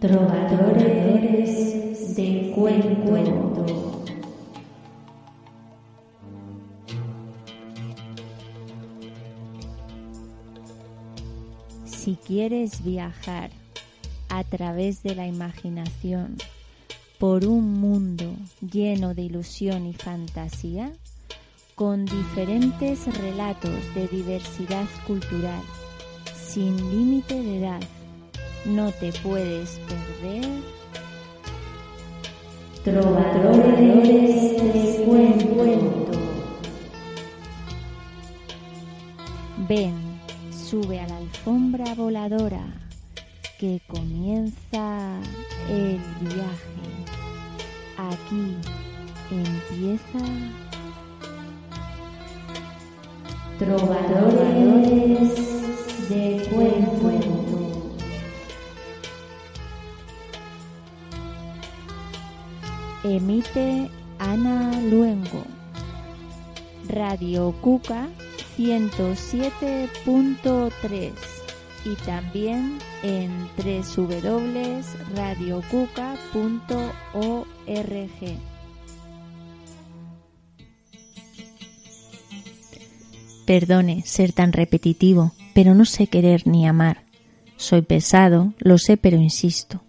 Trovadores de cuento. Si quieres viajar a través de la imaginación por un mundo lleno de ilusión y fantasía, con diferentes relatos de diversidad cultural, sin límite de edad, no te puedes perder. Trovadores de cuento. Ven, sube a la alfombra voladora Cuca 107.3 y también en www.radiocuca.org. Perdone ser tan repetitivo, pero no sé querer ni amar. Soy pesado, lo sé, pero insisto.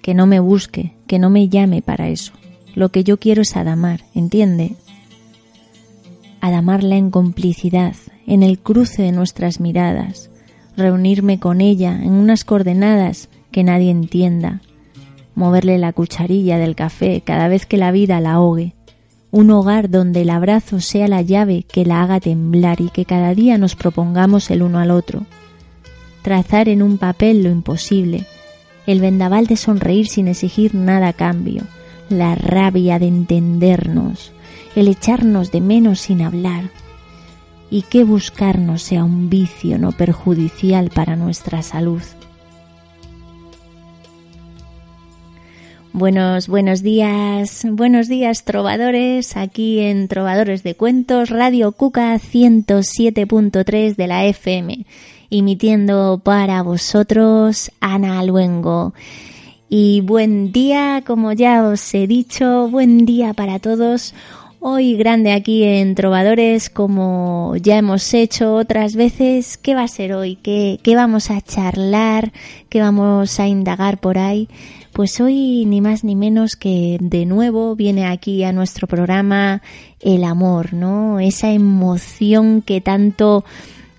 Que no me busque, que no me llame para eso. Lo que yo quiero es adamar, ¿entiende? Adamarla en complicidad, en el cruce de nuestras miradas, reunirme con ella en unas coordenadas que nadie entienda, moverle la cucharilla del café cada vez que la vida la ahogue, un hogar donde el abrazo sea la llave que la haga temblar y que cada día nos propongamos el uno al otro, trazar en un papel lo imposible, el vendaval de sonreír sin exigir nada a cambio, la rabia de entendernos, el echarnos de menos sin hablar, y que buscarnos sea un vicio no perjudicial para nuestra salud. Buenos, buenos días, buenos días trovadores, aquí en Trovadores de Cuentos, Radio Cuca 107.3 de la FM, emitiendo para vosotros Ana Luengo. Y buen día, como ya os he dicho, buen día para todos. Hoy grande aquí en Trovadores, como ya hemos hecho otras veces. ¿Qué va a ser hoy? ¿Qué, qué vamos a charlar? ¿Qué vamos a indagar por ahí? Pues hoy ni más ni menos que de nuevo viene aquí a nuestro programa el amor, ¿no? Esa emoción que tanto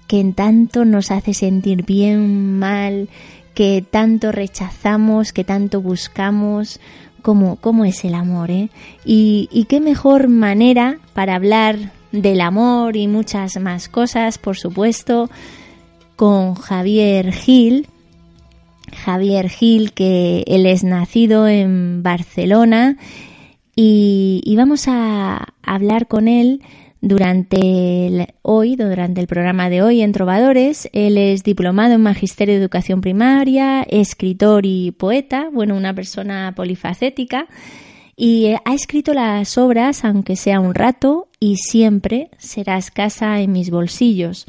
que tanto nos hace sentir bien, mal, que tanto rechazamos, que tanto buscamos, cómo, cómo es el amor, ¿eh? Y, y qué mejor manera para hablar del amor y muchas más cosas, por supuesto, con Javier Gil. Javier Gil, que él es nacido en Barcelona y, y vamos a hablar con él durante el, hoy, durante el programa de hoy en Trovadores. Él es diplomado en Magisterio de Educación Primaria, escritor y poeta, bueno, una persona polifacética. Y eh, ha escrito las obras, aunque sea un rato, y siempre serás casa en mis bolsillos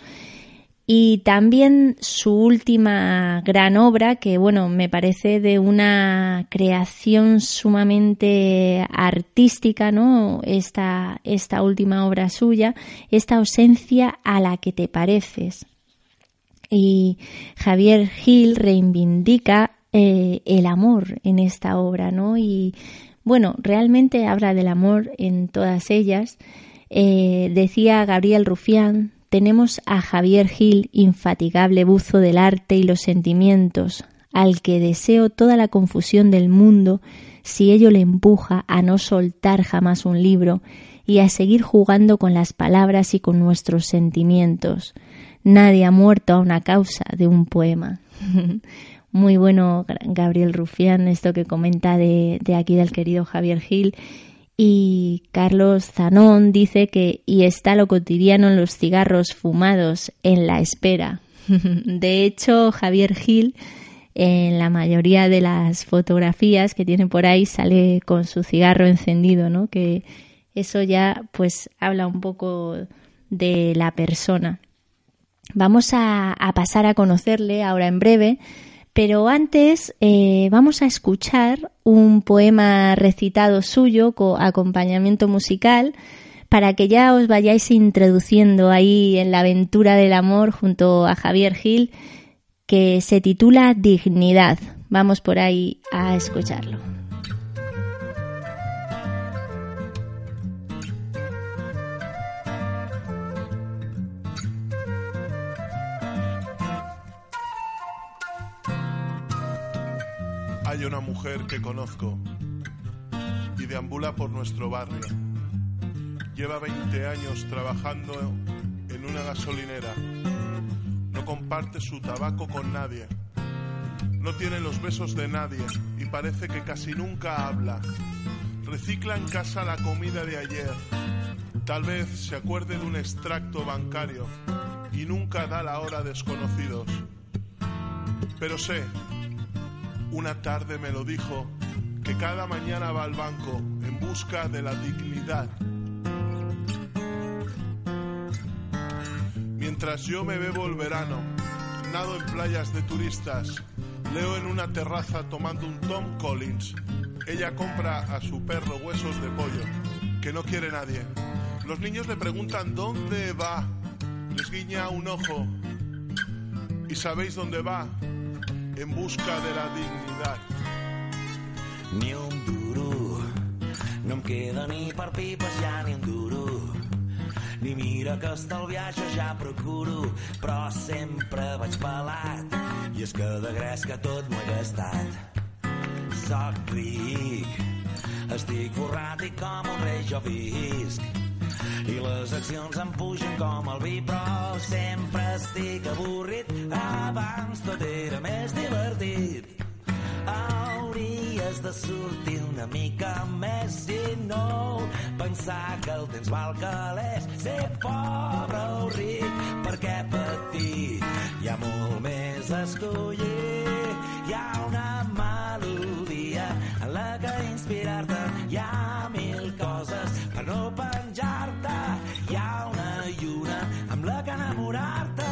y también su última gran obra, que bueno, me parece de una creación sumamente artística, ¿no? Esta, esta última obra suya, esta ausencia a la que te pareces. Y Javier Gil reivindica eh, el amor en esta obra, ¿no? Y bueno, realmente habla del amor en todas ellas. Eh, decía Gabriel Rufián, tenemos a Javier Gil, infatigable buzo del arte y los sentimientos, al que deseo toda la confusión del mundo si ello le empuja a no soltar jamás un libro y a seguir jugando con las palabras y con nuestros sentimientos. Nadie ha muerto a una causa de un poema. Muy bueno, Gabriel Rufián, esto que comenta de, de aquí del querido Javier Gil y Carlos Zanón dice que y está lo cotidiano en los cigarros fumados en la espera. De hecho, Javier Gil en la mayoría de las fotografías que tiene por ahí sale con su cigarro encendido, ¿no? Que eso ya pues habla un poco de la persona. Vamos a, a pasar a conocerle ahora en breve, Pero antes eh, vamos a escuchar un poema recitado suyo con acompañamiento musical para que ya os vayáis introduciendo ahí en la aventura del amor junto a Javier Gil, que se titula Dignidad. Vamos por ahí a escucharlo. Hay una mujer que conozco y deambula por nuestro barrio. Lleva 20 años trabajando en una gasolinera. No comparte su tabaco con nadie. No tiene los besos de nadie y parece que casi nunca habla. Recicla en casa la comida de ayer. Tal vez se acuerde de un extracto bancario y nunca da la hora a desconocidos. Pero sé una tarde me lo dijo, que cada mañana va al banco en busca de la dignidad. Mientras yo me bebo el verano, nado en playas de turistas, leo en una terraza tomando un Tom Collins. Ella compra a su perro huesos de pollo, que no quiere nadie. Los niños le preguntan dónde va, les guiña un ojo. ¿Y sabéis dónde va? En busca de la dignidad. Ni un duro, no em queda ni per pipes ja ni un duro. Ni mira que estalviar jo ja procuro, però sempre vaig pelat. I és que de gresca tot m'ho he gastat. Soc ric, estic forrat i com un rei jo visc i les accions em pugen com el vi, però sempre estic avorrit. Abans tot era més divertit. Hauries de sortir una mica més i no pensar que el temps val calés. Ser pobre o ric, perquè patir hi ha molt més a escollir. Hi ha una melodia en la que inspirar-te, hi ha per no penjar-te. Hi ha una lluna amb la que enamorar-te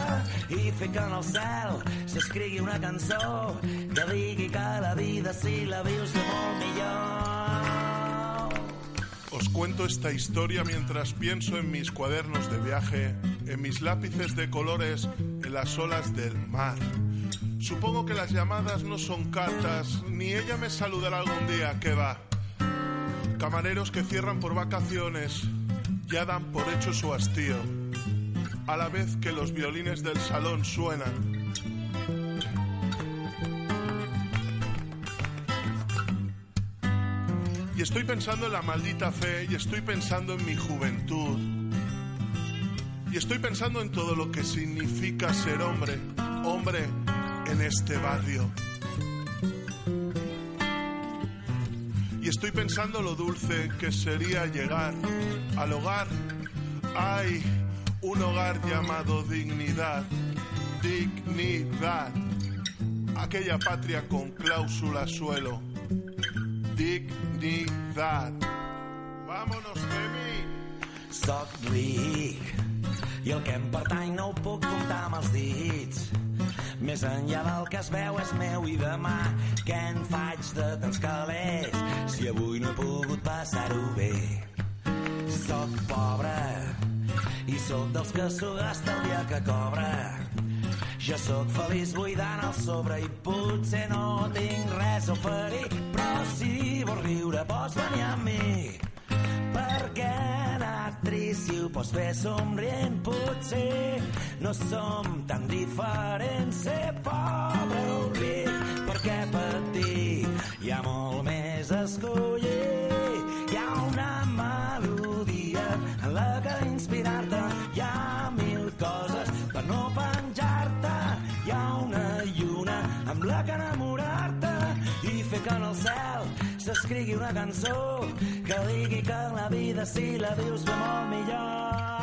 i fer que en el cel s'escrigui una cançó que digui que la vida si la vius de molt millor. Os cuento esta historia mientras pienso en mis cuadernos de viaje, en mis lápices de colores, en las olas del mar. Supongo que las llamadas no son cartas, ni ella me saludará algún día, que va. Camareros que cierran por vacaciones, ya dan por hecho su hastío, a la vez que los violines del salón suenan. Y estoy pensando en la maldita fe y estoy pensando en mi juventud. Y estoy pensando en todo lo que significa ser hombre, hombre en este barrio. Y estoy pensando lo dulce que sería llegar al hogar. Hay un hogar llamado dignidad, dignidad. Aquella patria con cláusula suelo. Dignidad. Vámonos, Demi. Soc i el que em no ho puc comptar. Més enllà del que es veu és meu i demà què en faig de tants calés si avui no he pogut passar-ho bé. Soc pobre i sóc dels que s'ho gasta el dia que cobra. Jo sóc feliç buidant el sobre i potser no tinc res a oferir, però si vols riure pots venir amb mi. Perquè l'actriç si ho pots fer somrient. Potser no som tan diferents. Ser pobre ric perquè patir hi ha molt més escollir s'escrigui una cançó que digui que la vida si la vius fa molt millor.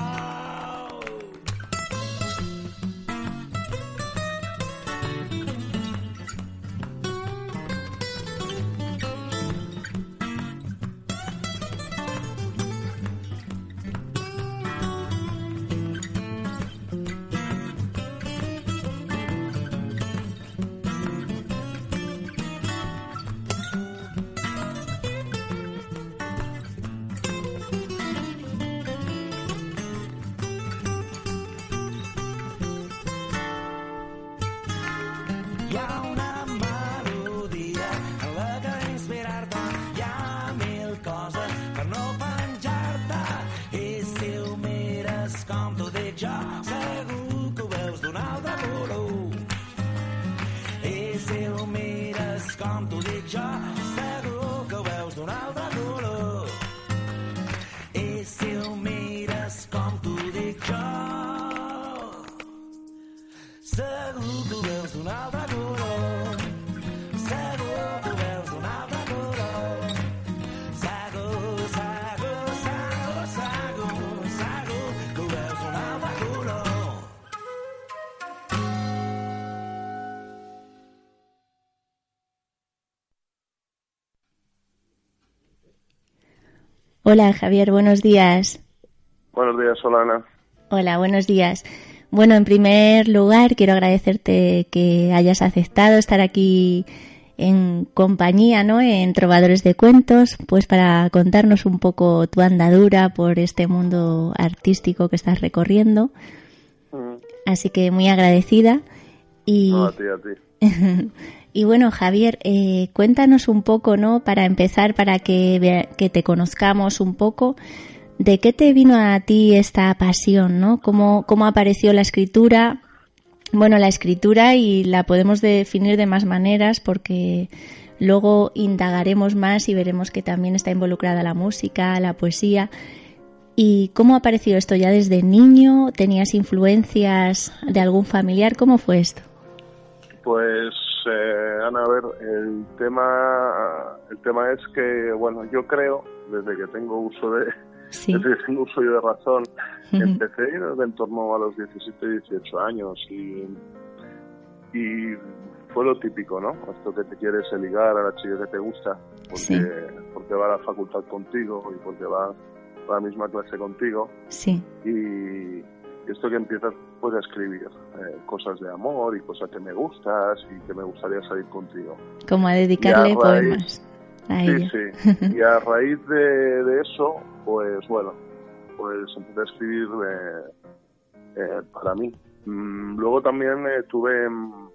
Hola Javier, buenos días. Buenos días, Solana. Hola, buenos días. Bueno, en primer lugar quiero agradecerte que hayas aceptado estar aquí en compañía, ¿no? En Trovadores de Cuentos, pues para contarnos un poco tu andadura por este mundo artístico que estás recorriendo. Mm, Así que muy agradecida. Y, No, a ti, a ti. y bueno, Javier, eh, cuéntanos un poco, ¿no? Para empezar, para que, que te conozcamos un poco, ¿de qué te vino a ti esta pasión, ¿no? ¿Cómo, cómo apareció la escritura? Bueno, la escritura y la podemos definir de más maneras porque luego indagaremos más y veremos que también está involucrada la música, la poesía. ¿Y cómo apareció esto ya desde niño? ¿Tenías influencias de algún familiar? ¿Cómo fue esto? Pues, eh, Ana, a ver, el tema, el tema es que, bueno, yo creo, desde que tengo uso de, Sí. desde que tengo uso yo de razón, empecé desde en torno a los 17, 18 años y, y fue lo típico, ¿no? Esto que te quieres ligar a la chica que te gusta porque, Sí. porque va a la facultad contigo y porque va a la misma clase contigo Sí, y esto que empiezas pues a escribir eh, cosas de amor y cosas que me gustas y que me gustaría salir contigo. como a dedicarle Y a raíz- poemas a Sí, ella. sí. Y a raíz de, de eso, pues bueno, pues empecé a escribir eh, eh, para mí. Mm, luego también eh, tuve, en-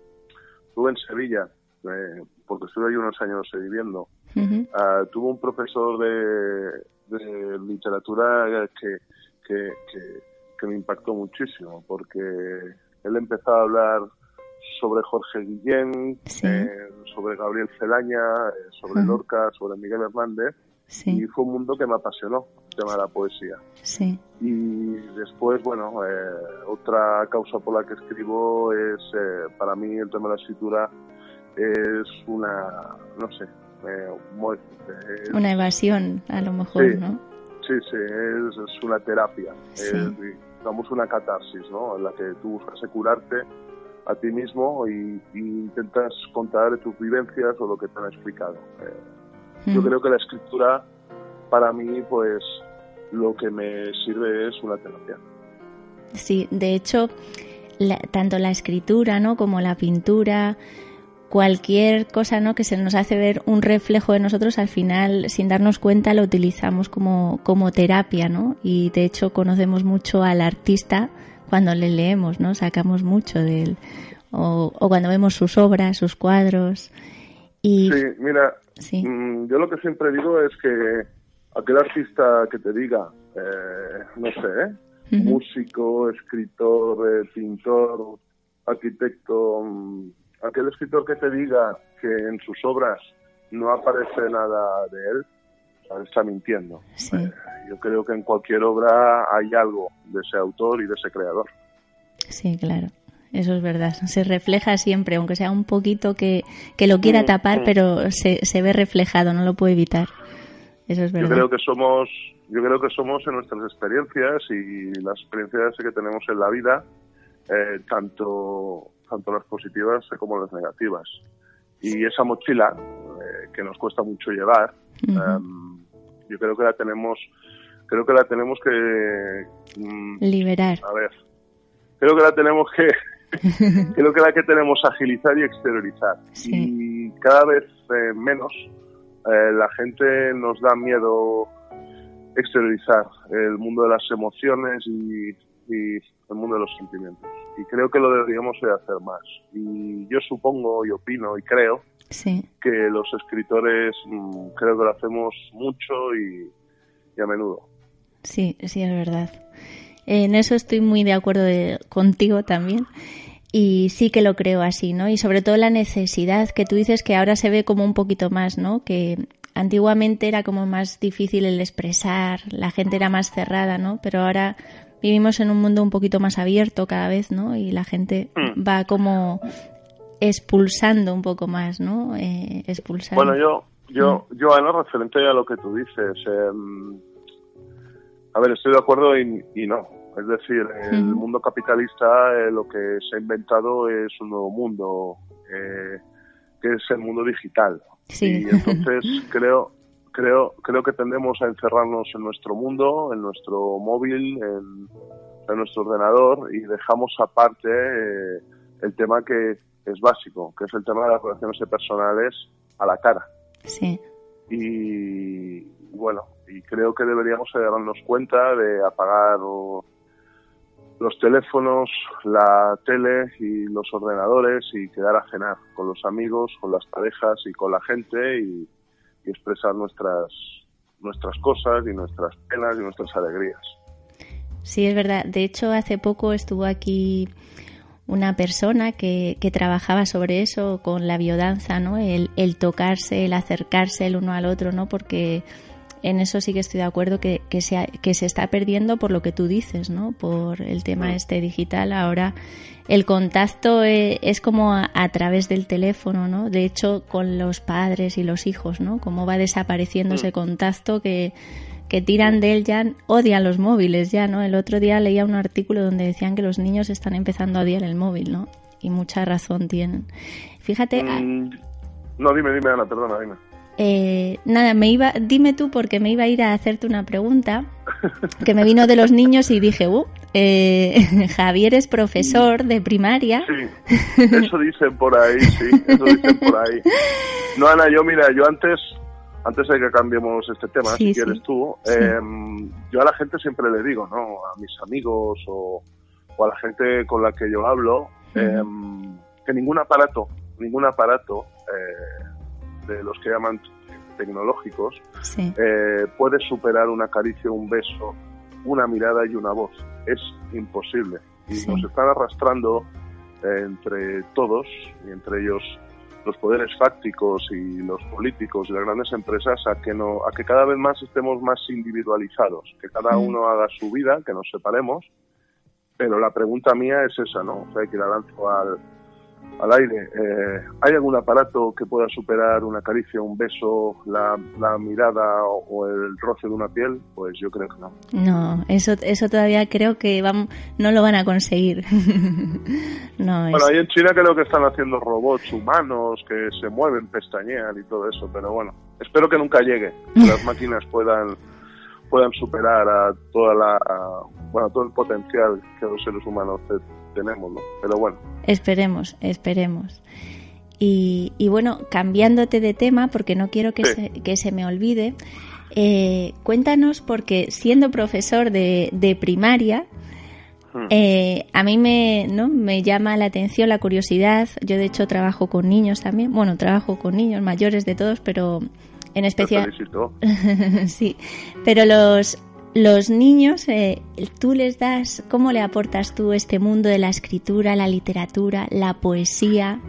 tuve en Sevilla, eh, porque estuve ahí unos años eh, viviendo. Ah, tuve un profesor de, de literatura que, que, que, que me impactó muchísimo, porque él empezó a hablar sobre Jorge Guillén, Sí. eh, sobre Gabriel Celaña, eh, sobre. Lorca, sobre Miguel Hernández, Sí, y fue un mundo que me apasionó, el tema de la poesía. sí, Y después, bueno, eh, otra causa por la que escribo es, eh, para mí, el tema de la escritura es una, no sé, muy- es- una evasión a lo mejor, Sí. ¿no? Sí, sí, es, es una terapia, Sí. es, digamos, una catarsis, ¿no? En la que tú buscas curarte a ti mismo y, y intentas contar tus vivencias o lo que te han explicado. Eh, yo creo que la escritura, para mí, pues, lo que me sirve es una terapia. Sí, de hecho, la- tanto la escritura, ¿no? Como la pintura, cualquier cosa, ¿no? Que se nos hace ver un reflejo de nosotros, al final, sin darnos cuenta, lo utilizamos como, como terapia, ¿no? Y de hecho conocemos mucho al artista cuando le leemos, ¿no? Sacamos mucho de él. O, o cuando vemos sus obras, sus cuadros. Y Sí, mira, sí, mm, yo lo que siempre digo es que aquel artista que te diga, eh, no sé, ¿eh? Músico, escritor, eh, pintor, arquitecto, mm, aquel escritor que te diga que en sus obras no aparece nada de él, está mintiendo. sí. Eh, yo creo que en cualquier obra hay algo de ese autor y de ese creador. Sí, claro. Eso es verdad. Se refleja siempre, aunque sea un poquito que, que lo quiera Mm, tapar, mm. pero se, se ve reflejado, no lo puede evitar. Eso es Yo verdad. creo que somos, yo creo que somos en nuestras experiencias y las experiencias que tenemos en la vida, eh, tanto, tanto las positivas como las negativas. Y esa mochila eh, que nos cuesta mucho llevar, em, yo creo que la tenemos, creo que la tenemos que, mm, Liberar. a ver, creo que la tenemos que, creo que la que tenemos agilizar y exteriorizar. Sí. Y cada vez eh, menos eh, la gente nos da miedo exteriorizar el mundo de las emociones y, y el mundo de los sentimientos. Y creo que lo deberíamos de hacer más. Y yo supongo y opino y creo que los escritores mm, creo que lo hacemos mucho y, a menudo. Sí, sí, es verdad. En eso estoy muy de acuerdo contigo también. Y sí que lo creo así, ¿no? Y sobre todo la necesidad que tú dices que ahora se ve como un poquito más, ¿no? Que antiguamente era como más difícil el expresar, la gente era más cerrada, ¿no? Pero ahora vivimos en un mundo un poquito más abierto cada vez, ¿no? Y la gente mm. va como expulsando un poco más, ¿no? Eh, expulsando. Bueno, yo, yo, mm. yo, Ana, referente a lo que tú dices, em, a ver, estoy de acuerdo y, no. Es decir, el mundo capitalista eh, lo que se ha inventado es un nuevo mundo, eh, que es el mundo digital. Sí. Y entonces creo, creo, creo que tendemos a encerrarnos en nuestro mundo, en nuestro móvil, en, nuestro ordenador y dejamos aparte eh, el tema que es básico, que es el tema de las relaciones personales a la cara. Sí. Y bueno, y creo que deberíamos darnos cuenta de apagar los teléfonos, la tele y los ordenadores y quedar a cenar con los amigos, con las parejas y con la gente y, y expresar nuestras, nuestras cosas y nuestras penas y nuestras alegrías. Sí, es verdad. De hecho, hace poco estuvo aquí una persona que, que trabajaba sobre eso con la biodanza, ¿no? El, el, tocarse, el acercarse el uno al otro, ¿no? Porque en eso sí que estoy de acuerdo que, que, se, que se está perdiendo por lo que tú dices, ¿no? Por el tema este digital. Ahora el contacto e, es, como a, través del teléfono, ¿no? De hecho, con los padres y los hijos, ¿no? Cómo va desapareciendo ese mm. contacto que, que tiran de él ya, odian los móviles ya, ¿no? El otro día leía un artículo donde decían que los niños están empezando a odiar el móvil, ¿no? Y mucha razón tienen. Fíjate... Mm, no, dime, dime, Ana, perdona, dime. Eh, nada, me iba, dime tú porque me iba a ir a hacerte una pregunta que me vino de los niños y dije, uh, eh, Javier es profesor de primaria. Sí, eso dicen por ahí, sí, eso dicen por ahí. No, Ana, yo mira, yo antes, antes de que cambiemos este tema, si quieres tú, em, yo a la gente siempre le digo, ¿no? A mis amigos o, a la gente con la que yo hablo, em, que ningún aparato, ningún aparato eh, de los que llaman tecnológicos, eh, puede superar una caricia, un beso, una mirada y una voz. Es imposible. Y nos están arrastrando eh, entre todos, y entre ellos los poderes fácticos y los políticos y las grandes empresas, a que, no, a que cada vez más estemos más individualizados, que cada uno haga su vida, que nos separemos. Pero la pregunta mía es esa, ¿no? O sea, que la lanzo al, al aire. Eh, ¿Hay algún aparato que pueda superar una caricia, un beso, la, mirada o, el roce de una piel? Pues yo creo que no. No, eso, eso todavía creo que vamos, no lo van a conseguir. no, bueno, ahí en China creo que están haciendo robots humanos que se mueven, pestañean y todo eso, pero bueno, espero que nunca llegue, que las máquinas puedan puedan superar a toda la bueno todo el potencial que los seres humanos tenemos, ¿no? Pero bueno. Esperemos, esperemos. Y, y bueno, cambiándote de tema, porque no quiero que, se, que se me olvide, eh, cuéntanos, porque siendo profesor de, de primaria, hmm. eh, a mí me, ¿no? me llama la atención, la curiosidad. Yo, de hecho, trabajo con niños también. Bueno, trabajo con niños mayores de todos, pero en especial. sí, pero los, los niños, eh, tú les das, ¿cómo le aportas tú este mundo de la escritura, la literatura, la poesía?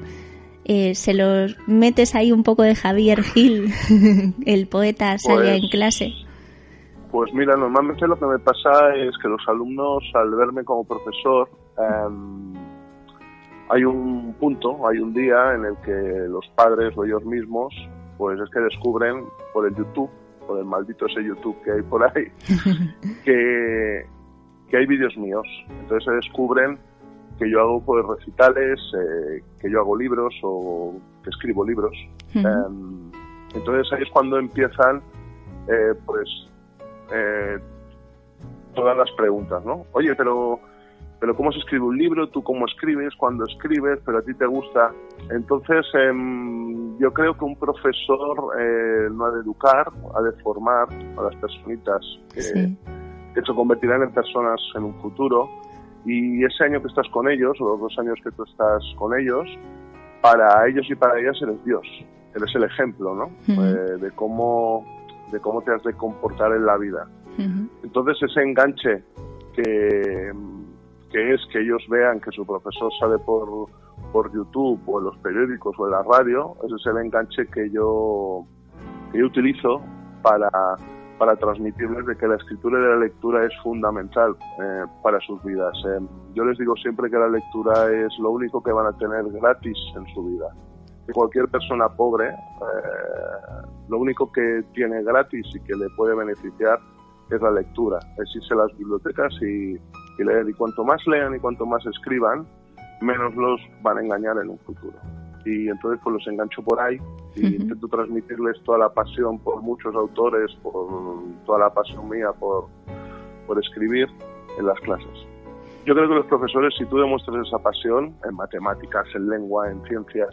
Eh, se los metes ahí un poco de Javier Gil, el poeta sale en pues, clase. Pues mira, normalmente lo que me pasa es que los alumnos, al verme como profesor, em, hay un punto, hay un día en el que los padres o ellos mismos, pues es que descubren por el YouTube por el maldito ese YouTube que hay por ahí, que, que hay vídeos míos. Entonces se descubren que yo hago pues recitales, eh, que yo hago libros o que escribo libros. Em, entonces ahí es cuando empiezan eh, pues eh, todas las preguntas, ¿no? Oye, pero pero cómo se escribe un libro, tú cómo escribes, cuándo escribes, pero a ti te gusta. Entonces, em, yo creo que un profesor eh, no ha de educar, ha de formar a las personitas que, se convertirán en personas en un futuro Y ese año que estás con ellos, o los dos años que tú estás con ellos, para ellos y para ellas eres Dios. Eres el ejemplo, ¿no? Eh, de cómo de cómo te has de comportar en la vida. Entonces ese enganche que, que es que ellos vean que su profesor sale por, por YouTube o en los periódicos o en la radio, ese es el enganche que yo, que utilizo para, para transmitirles de que la escritura y la lectura es fundamental eh, para sus vidas. Eh, yo les digo siempre que la lectura es lo único que van a tener gratis en su vida. Cualquier persona pobre, eh, lo único que tiene gratis y que le puede beneficiar es la lectura, es irse a las bibliotecas y, y leer. Y cuanto más lean y cuanto más escriban, menos los van a engañar en un futuro y entonces pues los engancho por ahí y intento transmitirles toda la pasión por muchos autores, por toda la pasión mía por, por escribir en las clases. Yo creo que los profesores, si tú demuestras esa pasión en matemáticas, en lengua, en ciencias,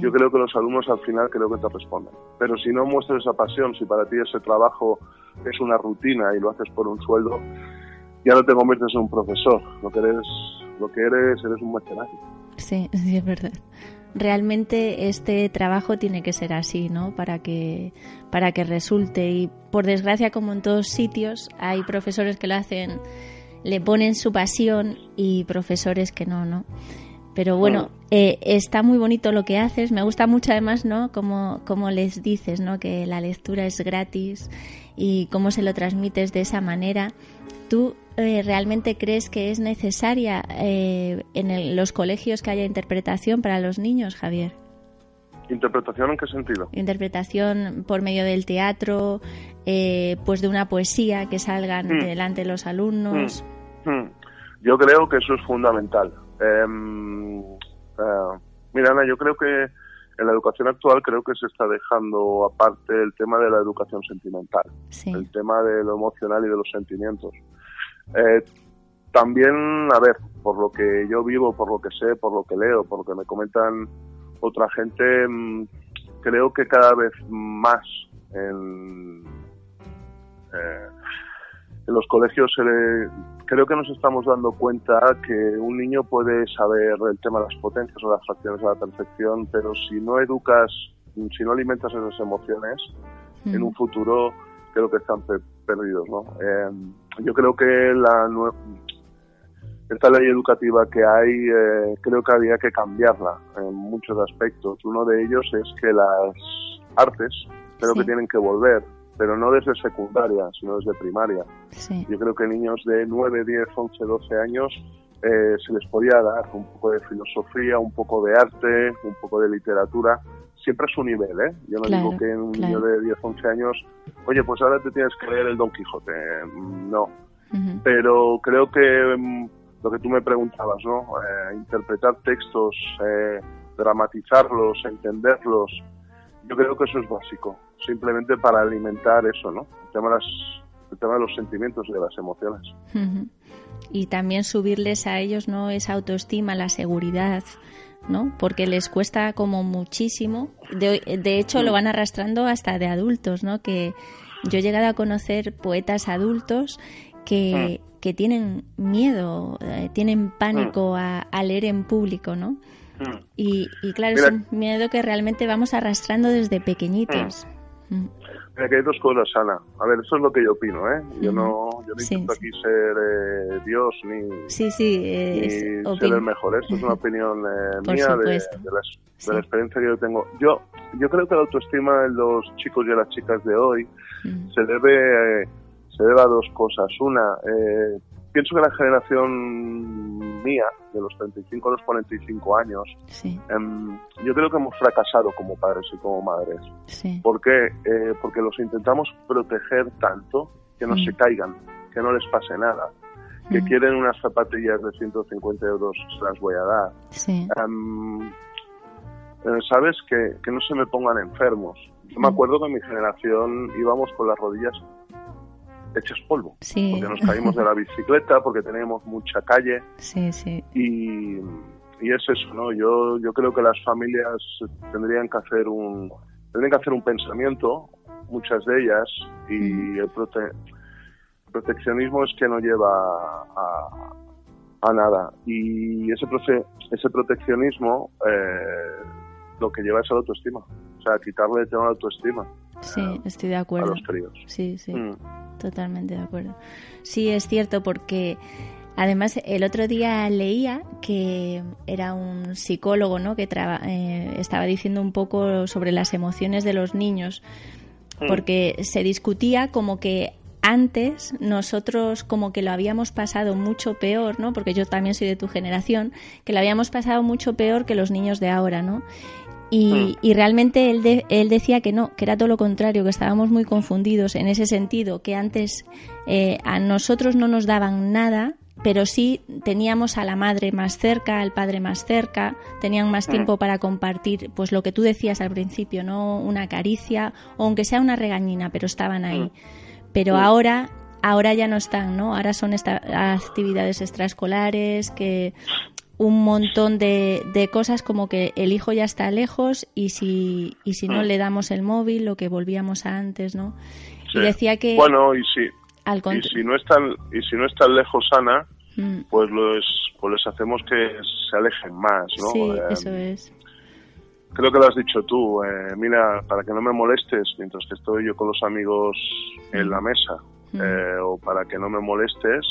yo creo que los alumnos al final creo que te responden. Pero si no muestras esa pasión, si para ti ese trabajo es una rutina y lo haces por un sueldo, ya no te conviertes en un profesor. Lo que eres, lo que eres, eres un matemático. Sí, sí, es verdad realmente este trabajo tiene que ser así, ¿no? Para que, para que resulte. Y por desgracia, como en todos sitios, hay profesores que lo hacen, le ponen su pasión y profesores que no, ¿no? Pero bueno, eh, está muy bonito lo que haces. Me gusta mucho además, ¿no? Como, como les dices, ¿no? Que la lectura es gratis y cómo se lo transmites de esa manera. ¿Tú eh, realmente crees que es necesaria eh, en los colegios que haya interpretación para los niños, Javier? ¿Interpretación en qué sentido? Interpretación por medio del teatro, eh, pues de una poesía que salgan mm. delante de los alumnos. Mm. Mm. Yo creo que eso es fundamental. Em, mira, Ana, yo creo que en la educación actual creo que se está dejando aparte el tema de la educación sentimental, el tema de lo emocional y de los sentimientos. Eh, también, a ver, por lo que yo vivo, por lo que sé, por lo que leo, por lo que me comentan otra gente, mm, creo que cada vez más en, eh, en los colegios creo que nos estamos dando cuenta que un niño puede saber el tema de las potencias o las fracciones a la perfección, pero si no educas, si no alimentas esas emociones, en un futuro creo que están perdidos, ¿no? Eh, yo creo que la esta ley educativa que hay eh, creo que había que cambiarla en muchos aspectos. Uno de ellos es que las artes creo que tienen que volver, pero no desde secundaria, sino desde primaria. Yo creo que niños de 9, 10, 11, 12 años eh, se les podía dar un poco de filosofía, un poco de arte, un poco de literatura, siempre a su nivel, ¿eh? Yo no digo que un niño de 10, 11 años, oye, pues ahora te tienes que leer el Don Quijote. No. Pero creo que mm, lo que tú me preguntabas, ¿no? Eh, interpretar textos, eh, dramatizarlos, entenderlos, yo creo que eso es básico, simplemente para alimentar eso, ¿no? El tema de, las, el tema de los sentimientos y de las emociones. Y también subirles a ellos, ¿no? Esa autoestima, la seguridad, ¿no? Porque les cuesta como muchísimo. De, de hecho, lo van arrastrando hasta de adultos, ¿no? Que yo he llegado a conocer poetas adultos que, mm. que tienen miedo, eh, tienen pánico mm. a, leer en público, ¿no? Mm. Y, y, claro, es un miedo que realmente vamos arrastrando desde pequeñitos. Mira, que hay dos cosas, Ana. A ver, eso es lo que yo opino, ¿eh? Yo no, yo no intento aquí ser eh, Dios ni, sí, sí, ni ser el mejor. Esto es una opinión eh, mía de, de, la, experiencia que yo tengo. Yo, yo creo que la autoestima en los chicos y las chicas de hoy se debe eh, se debe a dos cosas. Una, eh, pienso que la generación mía, de los 35 a los 45 años, em, yo creo que hemos fracasado como padres y como madres. ¿Por qué? Eh, porque los intentamos proteger tanto que no mm. se caigan, que no les pase nada. Que mm. quieren unas zapatillas de 150 euros, se las voy a dar. Eh, ¿Sabes? Que, que no se me pongan enfermos. Yo me mm. acuerdo que en mi generación íbamos con las rodillas hechos polvo. Porque nos caímos de la bicicleta, porque teníamos mucha calle. Sí, sí. Y, y es eso, ¿no? Yo, yo creo que las familias tendrían que hacer un, tendrían que hacer un pensamiento, muchas de ellas, y el, proteccionismo es que no lleva a, a nada. Y ese, ese proteccionismo eh, lo que lleva es a la autoestima. O sea, quitarle el tema de autoestima. Sí, estoy de acuerdo. A los críos. Sí, sí. Mm. Totalmente de acuerdo. Sí, es cierto, porque además el otro día leía que era un psicólogo, ¿no? Que eh, estaba diciendo un poco sobre las emociones de los niños, mm. porque se discutía como que antes nosotros como que lo habíamos pasado mucho peor, ¿no? Porque yo también soy de tu generación, que lo habíamos pasado mucho peor que los niños de ahora, ¿no? Y, mm. realmente él, él decía que no, que era todo lo contrario, que estábamos muy confundidos en ese sentido, que antes eh, a nosotros no nos daban nada, pero sí teníamos a la madre más cerca, al padre más cerca, tenían más mm. tiempo para compartir, pues lo que tú decías al principio, ¿no? Una caricia, o aunque sea una regañina, pero estaban ahí. Mm. Pero ahora ahora ya no están, ¿no? Ahora son estas actividades extraescolares que un montón de, de, cosas como que el hijo ya está lejos y si, y si no mm. le damos el móvil, lo que volvíamos a antes, ¿no? Y decía que... Bueno, y si, y si no están y si no están lejos Ana, mm. pues, los, pues les hacemos que se alejen más, ¿no? Sí, eh, eso es. Creo que lo has dicho tú. Eh, mira, para que no me molestes mientras que estoy yo con los amigos en mm. la mesa, eh, o para que no me molestes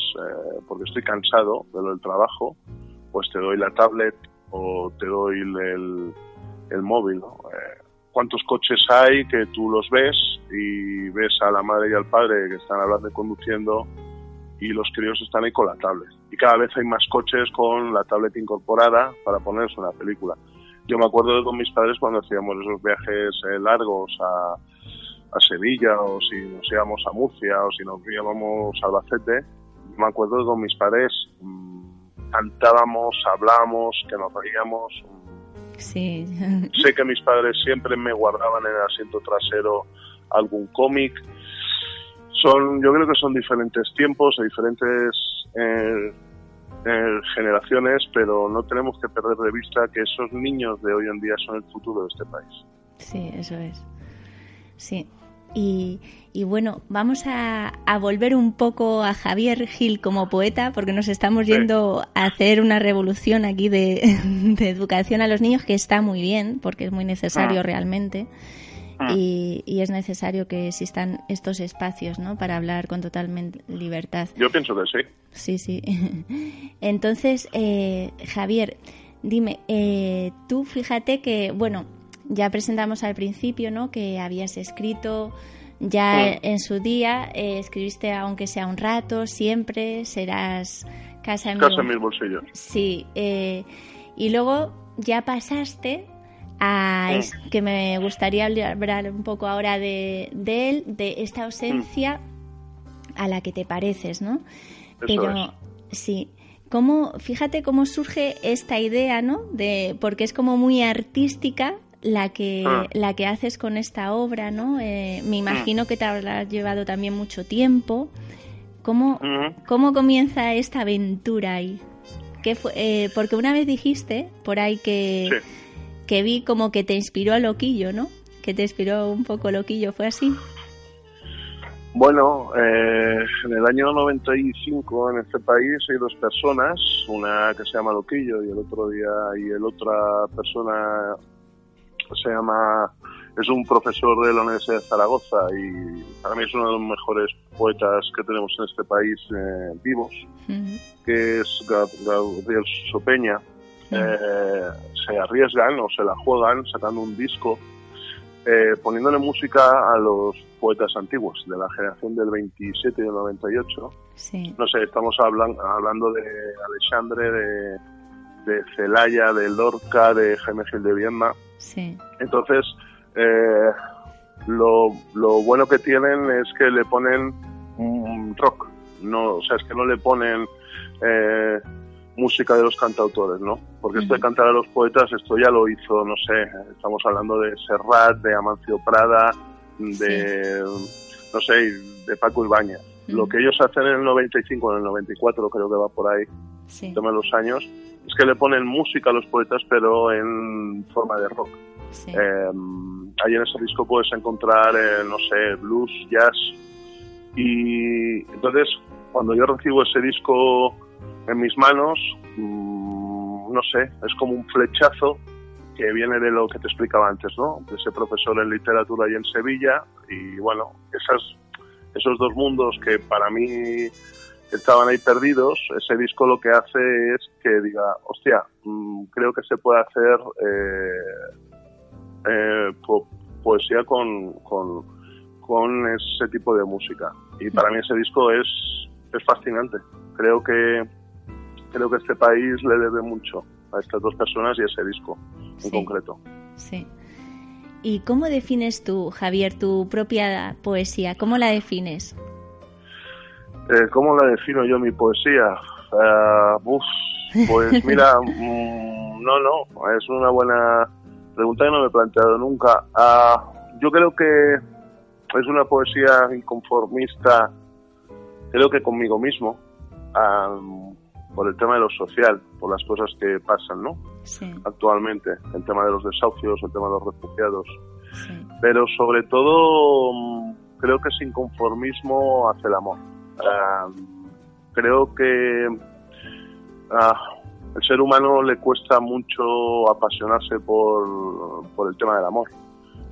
porque estoy cansado de lo del trabajo, pues te doy la tablet o te doy el, el móvil. Eh, ¿Cuántos coches hay que tú los ves y ves a la madre y al padre que están hablando conduciendo y los críos están ahí con la tablet? Y cada vez hay más coches con la tablet incorporada para ponerse una película. Yo me acuerdo de con mis padres cuando hacíamos esos viajes eh, largos a, a Sevilla o si nos íbamos a Murcia o si nos íbamos a Albacete, me acuerdo de con mis padres mm, cantábamos, hablábamos, que nos reíamos. Sí. Sé que mis padres siempre me guardaban en el asiento trasero algún cómic. Son, yo creo que son diferentes tiempos, diferentes eh, eh, generaciones, pero no tenemos que perder de vista que esos niños de hoy en día son el futuro de este país. Sí, eso es. Sí. Y, y bueno, vamos a, volver un poco a Javier Gil como poeta, porque nos estamos yendo a hacer una revolución aquí de, educación a los niños, que está muy bien, porque es muy necesario ah. realmente. Ah. Y, es necesario que existan estos espacios, ¿no? Para hablar con total libertad. Yo pienso que sí. Sí, sí. Entonces, eh, Javier, dime, eh, tú fíjate que, bueno, ya presentamos al principio, ¿no? Que habías escrito ya en su día eh, escribiste, aunque sea un rato, siempre serás casa en, casa mis bolsillos. Sí. Eh, y luego ya pasaste a. que me gustaría hablar un poco ahora de, él, de esta ausencia a la que te pareces, ¿no? Pero sí. ¿Cómo, fíjate cómo surge esta idea, ¿no? De, porque es como muy artística la que, ah. la que haces con esta obra, ¿no? Eh, me imagino que te habrá llevado también mucho tiempo. ¿Cómo, ¿cómo comienza esta aventura ahí? ¿Qué fue? Eh, porque una vez dijiste por ahí que, que vi como que te inspiró a Loquillo, ¿no? Que te inspiró un poco Loquillo, ¿fue así? Bueno, eh, en el año 95 en este país hay dos personas, una que se llama Loquillo y el otro día y el otra persona se llama, es un profesor de la Universidad de Zaragoza y para mí es uno de los mejores poetas que tenemos en este país eh, vivos, que es Gabriel Sopeña. Eh, se arriesgan o se la juegan sacando un disco, eh, poniéndole música a los poetas antiguos de la generación del 27 y del 98. No sé, estamos hablando de Alexandre, de, de Celaya, de Lorca, de Jaime Gil de Viedma. Sí. Entonces, eh, lo, lo, bueno que tienen es que le ponen rock, no, o sea, es que no le ponen eh, música de los cantautores, ¿no? Porque esto de cantar a los poetas, esto ya lo hizo, no sé, estamos hablando de Serrat, de Amancio Prada, de, no sé, de Paco Ibáñez. Lo que ellos hacen en el 95, en el 94 creo que va por ahí, sí. toma los años, es que le ponen música a los poetas, pero en forma de rock. Eh, ahí en ese disco puedes encontrar, eh, no sé, blues, jazz. Y entonces, cuando yo recibo ese disco en mis manos, mm, no sé, es como un flechazo que viene de lo que te explicaba antes, ¿no? De ese profesor en literatura ahí en Sevilla y bueno, esas, esos dos mundos que para mí estaban ahí perdidos, ese disco lo que hace es que diga, hostia, mm, creo que se puede hacer eh, eh, poesía con, con, con, ese tipo de música. Y para mí ese disco es, es fascinante. Creo que, creo que este país le debe mucho a estas dos personas y a ese disco en concreto. Sí. ¿Y cómo defines tú, Javier, tu propia poesía? ¿Cómo la defines? Eh, ¿Cómo la defino yo mi poesía? Uh, pues mira, mm, no, no, es una buena pregunta que no me he planteado nunca. Uh, yo creo que es una poesía inconformista, creo que conmigo mismo, por el tema de lo social, por las cosas que pasan, ¿no? Sí. Actualmente, el tema de los desahucios, el tema de los refugiados. Sí. Pero sobre todo, mm, creo que es inconformismo hacia el amor creo que ah, el ser humano le cuesta mucho apasionarse por, por el tema del amor.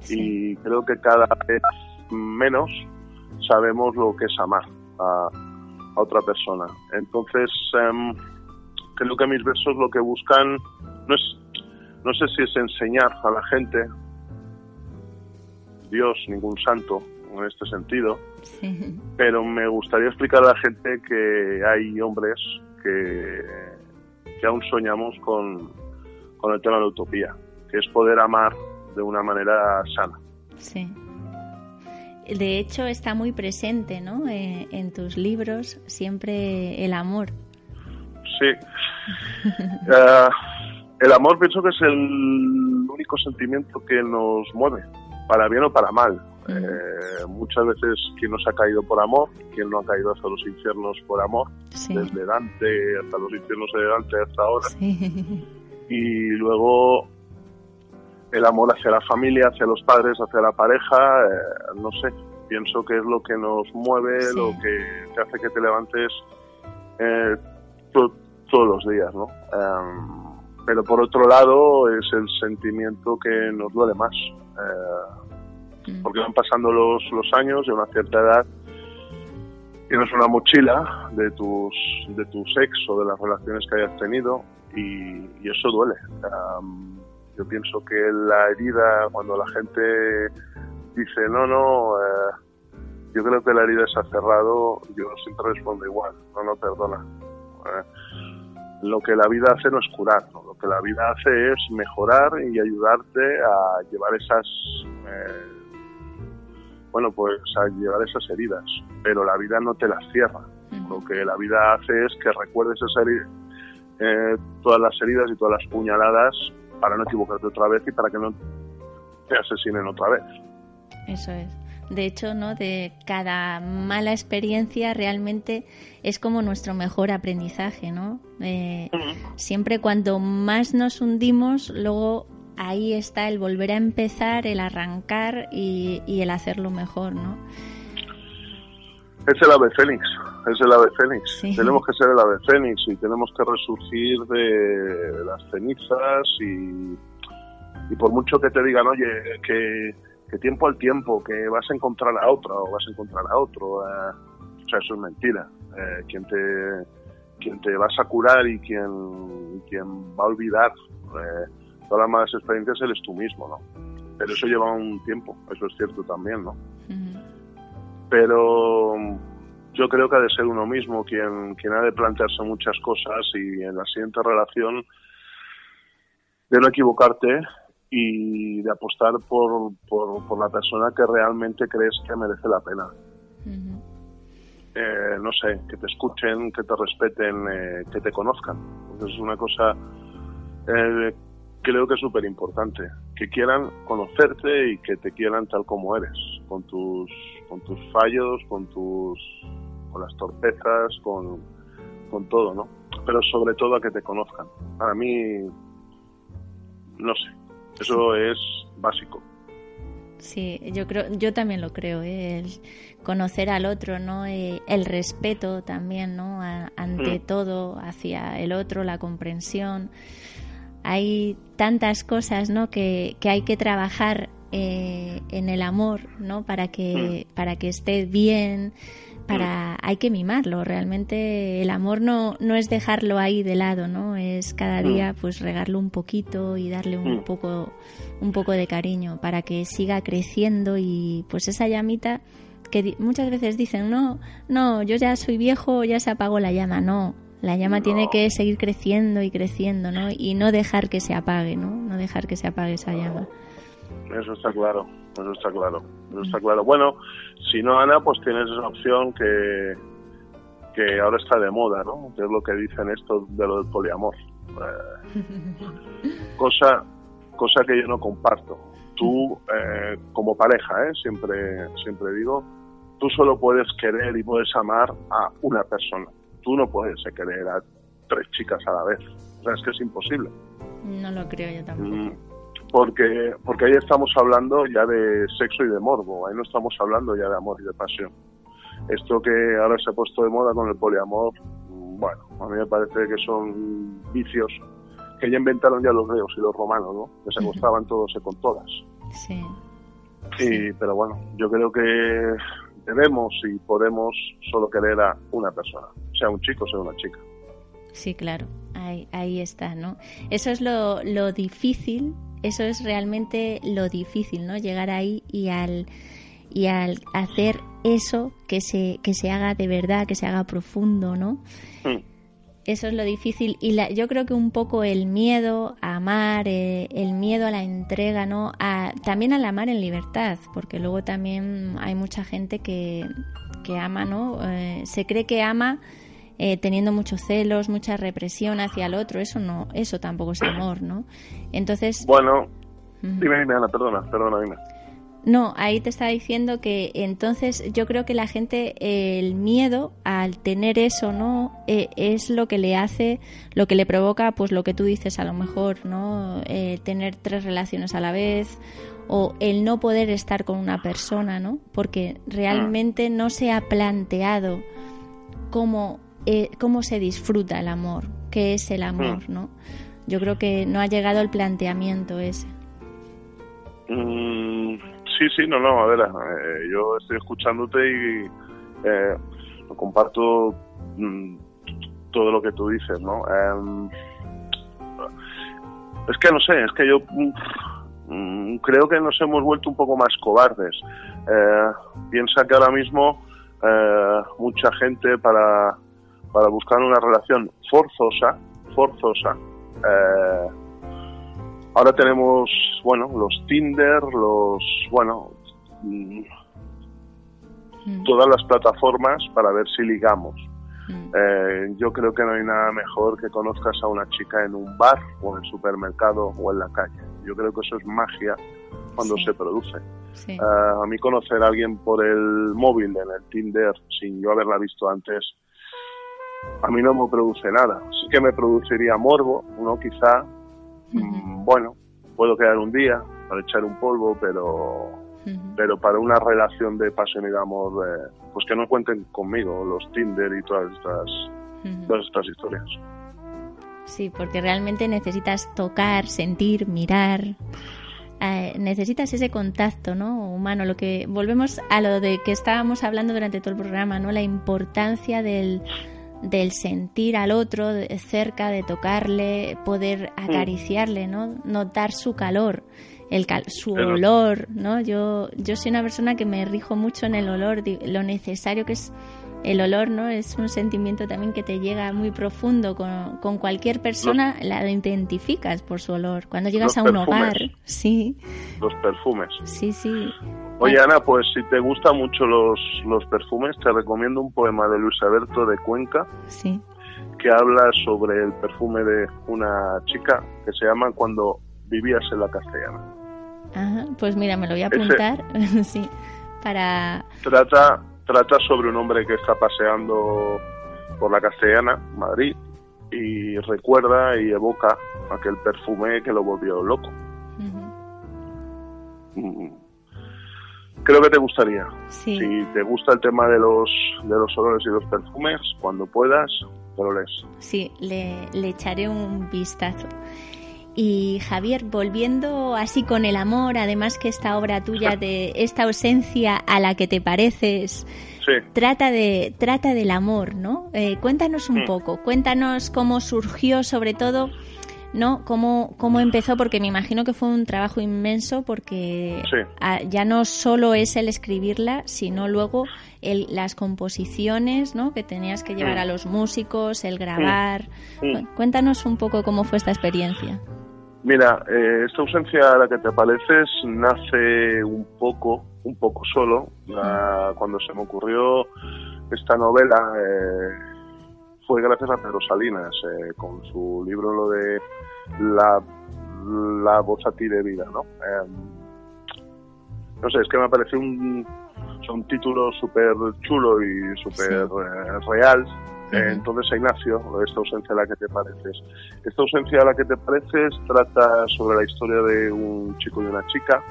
Y creo que cada vez menos sabemos lo que es amar a, otra persona. Entonces, em, creo que mis versos lo que buscan no es, no sé si es enseñar a la gente, Dios, ningún santo, en este sentido. Pero me gustaría explicar a la gente que hay hombres que, que aún soñamos con, con el tema de la utopía, que es poder amar de una manera sana. Sí. De hecho, está muy presente, ¿no? Eh, en tus libros, siempre el amor. Sí. Eh, el amor pienso que es el único sentimiento que nos mueve, para bien o para mal. Eh, muchas veces quien nos ha caído por amor, quien no ha caído hasta los infiernos por amor, desde Dante hasta los infiernos de Dante hasta ahora. Y luego el amor hacia la familia, hacia los padres, hacia la pareja, eh, no sé, pienso que es lo que nos mueve, lo que te hace que te levantes eh, todos los días, ¿no? Em, pero por otro lado es el sentimiento que nos duele más. Eh, Mm. porque van pasando los, los años y a una cierta edad tienes una mochila de tus, de tu sexo, de las relaciones que hayas tenido y, eso duele. yo pienso que la herida, cuando la gente dice, no, no, eh, yo creo que la herida se ha cerrado, yo siempre respondo igual, no, no, perdona. Eh, lo que la vida hace no es curar, lo que la vida hace es mejorar y ayudarte a llevar esas eh, bueno, pues a llevar esas heridas, pero la vida no te las cierra. Lo que la vida hace es que recuerdes esas heridas, eh, todas las heridas y todas las puñaladas para no equivocarte otra vez y para que no te asesinen otra vez. Eso es. De hecho, ¿no? De cada mala experiencia realmente es como nuestro mejor aprendizaje, ¿no? Eh, siempre cuando más nos hundimos, luego ahí está el volver a empezar, el arrancar y, el hacerlo mejor, ¿no? Es el ave fénix, es el ave fénix. Tenemos que ser el ave fénix y tenemos que resurgir de las cenizas y, y por mucho que te digan, oye, que, tiempo al tiempo, que vas a encontrar a otra o vas a encontrar a otro, eh, o sea, eso es mentira. Eh, quien te quien te vas a curar y quien, quien va a olvidar eh, todas las malas experiencias eres tú mismo, ¿no? Pero eso lleva un tiempo, eso es cierto también, ¿no? Pero yo creo que ha de ser uno mismo quien, quien ha de plantearse muchas cosas y en la siguiente relación de no equivocarte y de apostar por, por, la persona que realmente crees que merece la pena. Eh, no sé, que te escuchen, que te respeten, eh, que te conozcan. Entonces es una cosa eh, creo que es súper importante, que quieran conocerte y que te quieran tal como eres, con tus, con tus fallos, con tus, con las torpezas, con, con todo, ¿no? Pero sobre todo a que te conozcan. Para mí, no sé, eso es básico. Sí, yo creo, yo también lo creo, ¿eh? el conocer al otro, ¿no? Eh, el respeto también, ¿no? ante mm. todo hacia el otro, la comprensión. Hay tantas cosas, ¿no? Que, que hay que trabajar eh, en el amor, ¿no? Para que, mm. para que esté bien, para mm. hay que mimarlo realmente el amor no no es dejarlo ahí de lado no es cada mm. día pues regarlo un poquito y darle un poco un poco de cariño para que siga creciendo y pues esa llamita que muchas veces dicen no no yo ya soy viejo ya se apagó la llama no la llama tiene que seguir creciendo y creciendo no y no dejar que se apague no no dejar que se apague esa llama. Eso está claro, eso está claro, eso está claro. Bueno, si no, Ana, pues tienes esa opción que, que ahora está de moda, ¿no? Que es lo que dicen esto de lo del poliamor. Eh, cosa, cosa que yo no comparto. Tú, eh, como pareja, ¿eh? siempre, siempre digo, tú solo puedes querer y puedes amar a una persona. Tú no puedes querer a tres chicas a la vez. O sea, es que es imposible. No lo creo yo tampoco. Mm porque, porque ahí estamos hablando ya de sexo y de morbo, ahí no estamos hablando ya de amor y de pasión. Esto que ahora se ha puesto de moda con el poliamor, bueno, a mí me parece que son vicios que ya inventaron ya los griegos y los romanos, ¿no? Que se acostaban todos y con todas. Sí. Y, pero bueno, yo creo que debemos y podemos solo querer a una persona, sea un chico, sea una chica. Sí, claro, ahí, ahí está, ¿no? Eso es lo, lo difícil eso es realmente lo difícil, ¿no? Llegar ahí y al, y al hacer eso que se, que se haga de verdad, que se haga profundo, ¿no? Hmm. Eso es lo difícil y la, yo creo que un poco el miedo a amar, eh, el miedo a la entrega, ¿no? A, también al amar en libertad, porque luego también hay mucha gente que, que ama, ¿no? Eh, se cree que ama eh, teniendo muchos celos, mucha represión hacia el otro, eso no, eso tampoco es amor, ¿no? Entonces. Bueno, dime, dime, Ana, perdona, perdona, dime. No, ahí te estaba diciendo que entonces yo creo que la gente, el miedo al tener eso, ¿no? Eh, es lo que le hace, lo que le provoca, pues lo que tú dices a lo mejor, ¿no? Eh, tener tres relaciones a la vez o el no poder estar con una persona, ¿no? Porque realmente no se ha planteado cómo eh, cómo se disfruta el amor, qué es el amor, hmm. ¿no? Yo creo que no ha llegado el planteamiento ese. Mm, sí, sí, no, no, a ver, eh, yo estoy escuchándote y eh, comparto mm, todo lo que tú dices, ¿no? Em, es que no sé, es que yo mm, creo que nos hemos vuelto un poco más cobardes. Eh, piensa que ahora mismo mucha gente para para buscar una relación forzosa, forzosa. Eh, ahora tenemos, bueno, los Tinder, los, bueno, mm, mm. todas las plataformas para ver si ligamos. Mm. Eh, yo creo que no hay nada mejor que conozcas a una chica en un bar o en el supermercado o en la calle. Yo creo que eso es magia cuando se produce. Eh, a mí conocer a alguien por el móvil en el Tinder sin yo haberla visto antes a mí no me produce nada. Sí que me produciría morbo, ¿no? Quizá, mm, bueno, puedo quedar un día para echar un polvo, pero, pero para una relación de pasión y de amor, eh, pues que no cuenten conmigo, los Tinder y todas estas, todas estas historias. Sí, porque realmente necesitas tocar, sentir, mirar. Eh, necesitas ese contacto ¿no? humano lo que volvemos a lo de que estábamos hablando durante todo el programa no la importancia del, del sentir al otro de cerca, de tocarle, poder mm. acariciarle, ¿no? Notar su calor, el su olor, ¿no? Yo, yo soy una persona que me rijo mucho en el olor, lo necesario que es el olor, ¿no? Es un sentimiento también que te llega muy profundo con, con cualquier persona, la identificas por su olor. Cuando llegas a un hogar, sí. Los perfumes. Sí, sí. Oye, Ana, pues si te gustan mucho los, los perfumes, te recomiendo un poema de Luis Alberto de Cuenca. Sí. Que habla sobre el perfume de una chica que se llama Cuando vivías en la castellana. Ajá, pues mira, me lo voy a apuntar. sí, para. Trata, trata sobre un hombre que está paseando por la castellana, Madrid, y recuerda y evoca aquel perfume que lo volvió loco. Creo que te gustaría. Sí. Si te gusta el tema de los, de los olores y los perfumes, cuando puedas, te lo lees. Sí, le, le echaré un vistazo. Y Javier, volviendo así con el amor, además que esta obra tuya de esta ausencia a la que te pareces, Sí. trata de trata del amor, ¿no? Eh, cuéntanos un Mm. poco, cuéntanos cómo surgió, sobre todo, ¿no? Cómo, cómo empezó, porque me imagino que fue un trabajo inmenso, porque Sí. ya no solo es el escribirla, sino luego el, las composiciones, ¿no? Que tenías que llevar Mm. a los músicos, el grabar. Mm. Cu- Cuéntanos un poco cómo fue esta experiencia. Mira, eh, esta ausencia a la que te pareces nace un poco, un poco solo. La- cuando se me ocurrió esta novela eh, fue gracias a Pedro Salinas, eh, con su libro lo de la, la voz a ti de vida, ¿no? Eh, no sé, es que me pareció un, un título súper chulo y súper eh, real. Eh, Ujú. entonces, Ignacio, esta ausencia a la que te pareces. Esta ausencia a la que te pareces trata sobre la historia de un chico y una chica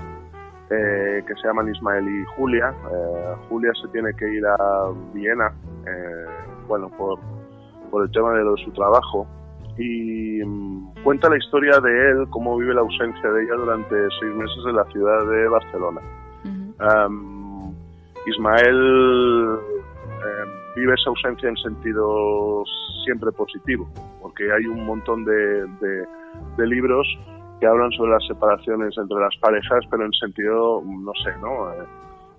eh, que se llaman Ismael y Julia. Eh, Julia se tiene que ir a Viena, eh, bueno, por, por el tema de, lo de su trabajo. Y mm, cuenta la historia de él, cómo vive la ausencia de ella durante seis meses en la ciudad de Barcelona. Ujú. Am, Ismael eh, vive esa ausencia en sentido siempre positivo, porque hay un montón de, de- de libros que hablan sobre las separaciones entre las parejas, pero en sentido, no sé, ¿no? Eh,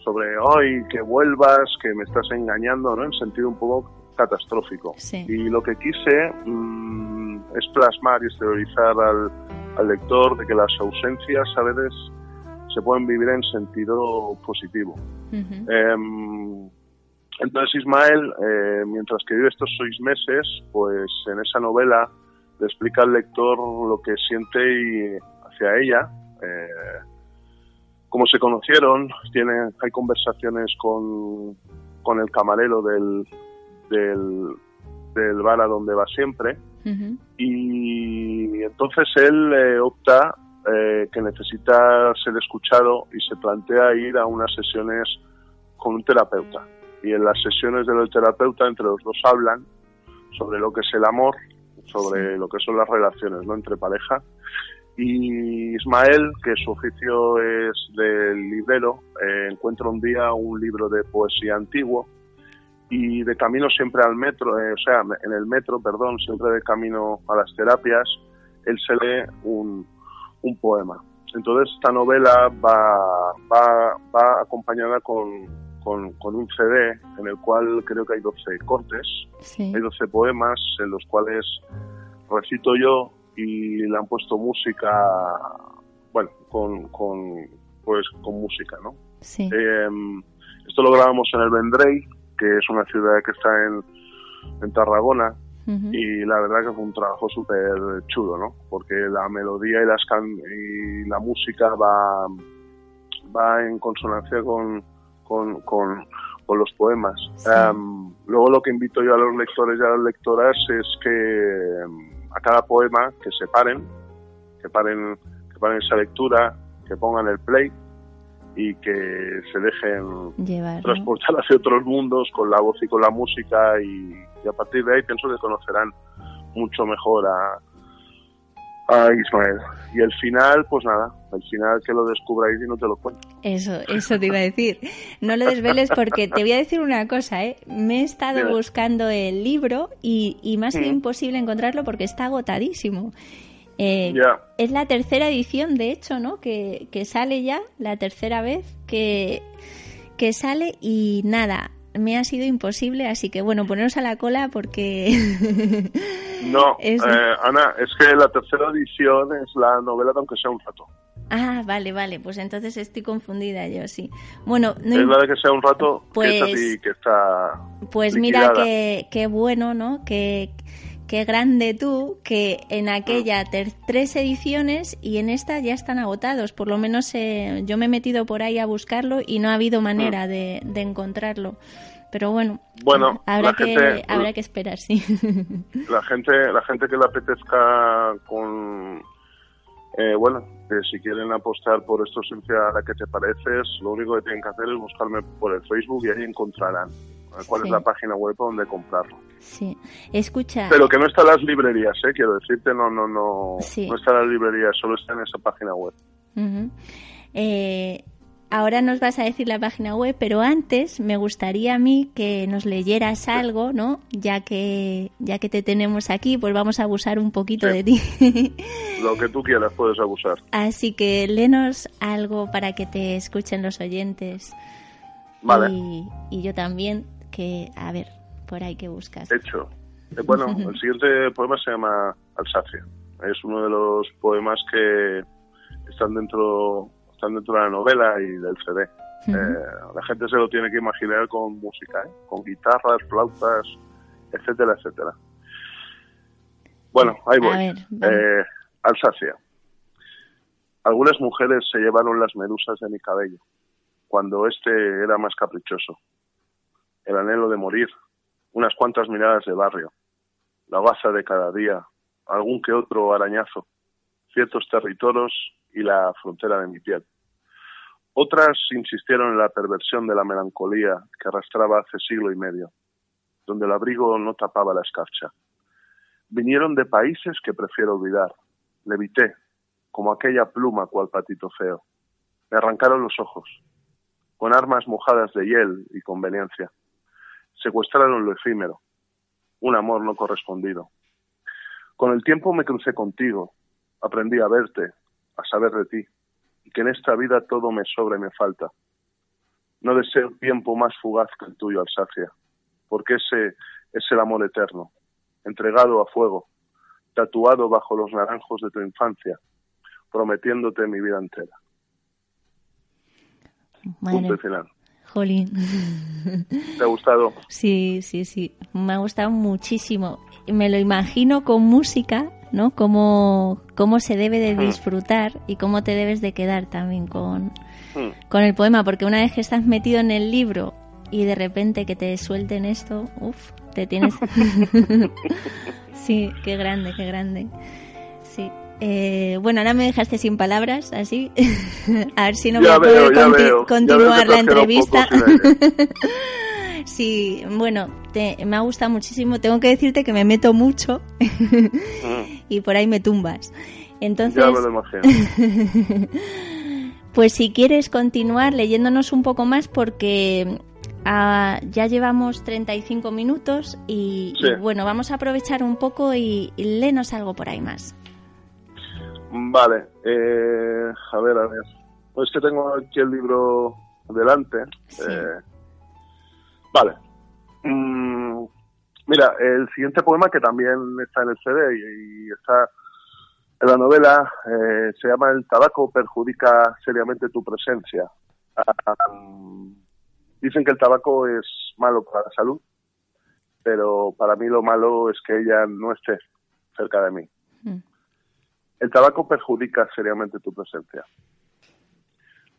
sobre, hoy que vuelvas, que me estás engañando, ¿no? En sentido un poco catastrófico. Sí. Y lo que quise mm, es plasmar y exteriorizar al, al lector de que las ausencias a veces se pueden vivir en sentido positivo. Em, entonces Ismael, eh, mientras que vive estos seis meses, pues en esa novela le explica al lector lo que siente y hacia ella, eh, cómo se conocieron, tiene, hay conversaciones con, con el camarero del, del, del bar a donde va siempre, y entonces él eh, opta eh, que necesita ser escuchado y se plantea ir a unas sesiones con un terapeuta. Y en las sesiones del terapeuta entre los dos hablan sobre lo que es el amor, sobre Sí. lo que son las relaciones ¿no? entre pareja. Y Ismael, que su oficio es del librero, eh, encuentra un día un libro de poesía antiguo y de camino siempre al metro, eh, o sea, en el metro, perdón, siempre de camino a las terapias, él se lee un, un poema. Entonces esta novela va, va, va acompañada con, con, con un CD en el cual creo que hay 12 cortes, Sí. hay 12 poemas en los cuales recito yo y le han puesto música, bueno, con, con, pues, con música, ¿no? Sí. Eh, esto lo grabamos en el Vendrell, que es una ciudad que está en, en Tarragona, y la verdad que fue un trabajo súper chulo, ¿no? Porque la melodía y, las can- y la música va, va en consonancia con, con, con, con los poemas. Sí. Em, luego lo que invito yo a los lectores y a las lectoras es que a cada poema que se paren, que paren, que paren esa lectura, que pongan el play y que se dejen Llevar. ¿no? transportar hacia otros mundos con la voz y con la música y, y a partir de ahí pienso que conocerán mucho mejor a, a Ismael. Y el final, pues nada, el final que lo descubráis y no te lo cuento. Eso, eso te iba a decir. No lo desveles porque te voy a decir una cosa, ¿eh? Me he estado Dime. buscando el libro y, y me ha sido Mm. imposible encontrarlo porque está agotadísimo. Eh. Es la tercera edición, de hecho, ¿no? Que, que sale ya, la tercera vez que, que sale y nada, me ha sido imposible, así que bueno, poneros a la cola porque... No, Es- eh, Ana, es que la tercera edición es la novela de Aunque sea un rato. Ah, vale, vale, pues entonces estoy confundida yo, sí. Bueno, no es la de que sea un rato Pues- que es así, que está Pues mira liquidada. que, qué bueno, ¿no? Que, qué grande tú que en aquella tres ediciones y en esta ya están agotados. Por lo menos eh, yo me he metido por ahí a buscarlo y no ha habido manera de, de encontrarlo. Pero bueno, Bueno, habrá que gente- habrá que esperar, sí. la gente la gente que le apetezca con Eh, bueno, si quieren apostar por esto esencia a la que te pareces, lo único que tienen que hacer es buscarme por el Facebook y ahí encontrarán cuál es la página web donde comprarlo. Sí, escucha. Pero que no está en las librerías, ¿eh? quiero decirte, no, no, no, no está en las librerías, solo está en esa página web. eh, ahora nos vas a decir la página web, pero antes me gustaría a mí que nos leyeras algo, ¿no? Ya que ya que te tenemos aquí, pues vamos a abusar un poquito de ti. Lo que tú quieras puedes abusar. Así que léenos algo para que te escuchen los oyentes. Vale. Y, yo también, que a ver, por ahí que buscas. Hecho. Eh, bueno, el siguiente poema se llama Alsacia. Es uno de los poemas que están dentro están dentro de la novela y del CD. Eh, la gente se lo tiene que imaginar con música, ¿eh? con guitarras, flautas, etcétera, etcétera. Bueno, ahí voy. Eh, Alsacia. Algunas mujeres se llevaron las medusas de mi cabello, cuando este era más caprichoso. El anhelo de morir, unas cuantas miradas de barrio, la baza de cada día, algún que otro arañazo, ciertos territorios y la frontera de mi piel. Otras insistieron en la perversión de la melancolía que arrastraba hace siglo y medio, donde el abrigo no tapaba la escarcha. Vinieron de países que prefiero olvidar. Levité, como aquella pluma cual patito feo. Me arrancaron los ojos, con armas mojadas de hiel y conveniencia. Secuestraron lo efímero, un amor no correspondido. Con el tiempo me crucé contigo, aprendí a verte, a saber de ti, y que en esta vida todo me sobra y me falta. No deseo tiempo más fugaz que el tuyo, Alsacia, porque ese es el amor eterno, entregado a fuego, tatuado bajo los naranjos de tu infancia, prometiéndote mi vida entera. Punto final. Jolín. ¿Te ha gustado? Sí, sí, sí. Me ha gustado muchísimo. Me lo imagino con música ¿no? Cómo, cómo se debe de hmm. disfrutar y cómo te debes de quedar también con, hmm. con el poema, porque una vez que estás metido en el libro y de repente que te suelten esto, uff, te tienes... sí, qué grande, qué grande. Sí. Eh, bueno, ahora me dejaste sin palabras, así. a ver si no me puedo continuar la entrevista. Sí, bueno, me ha gustado muchísimo. Tengo que decirte que me meto mucho mm. y por ahí me tumbas. Entonces, pues si quieres continuar leyéndonos un poco más porque ah, ya llevamos 35 minutos y, bueno, vamos a aprovechar un poco y, léenos algo por ahí más. Vale, eh, a ver, a ver. Pues que tengo aquí el libro delante. Eh, Vale. Mm, mira, el siguiente poema que también está en el CD y, está en la novela eh, se llama El tabaco perjudica seriamente tu presencia. dicen que el tabaco es malo para la salud, pero para mí lo malo es que ella no esté cerca de mí. Mm. El tabaco perjudica seriamente tu presencia.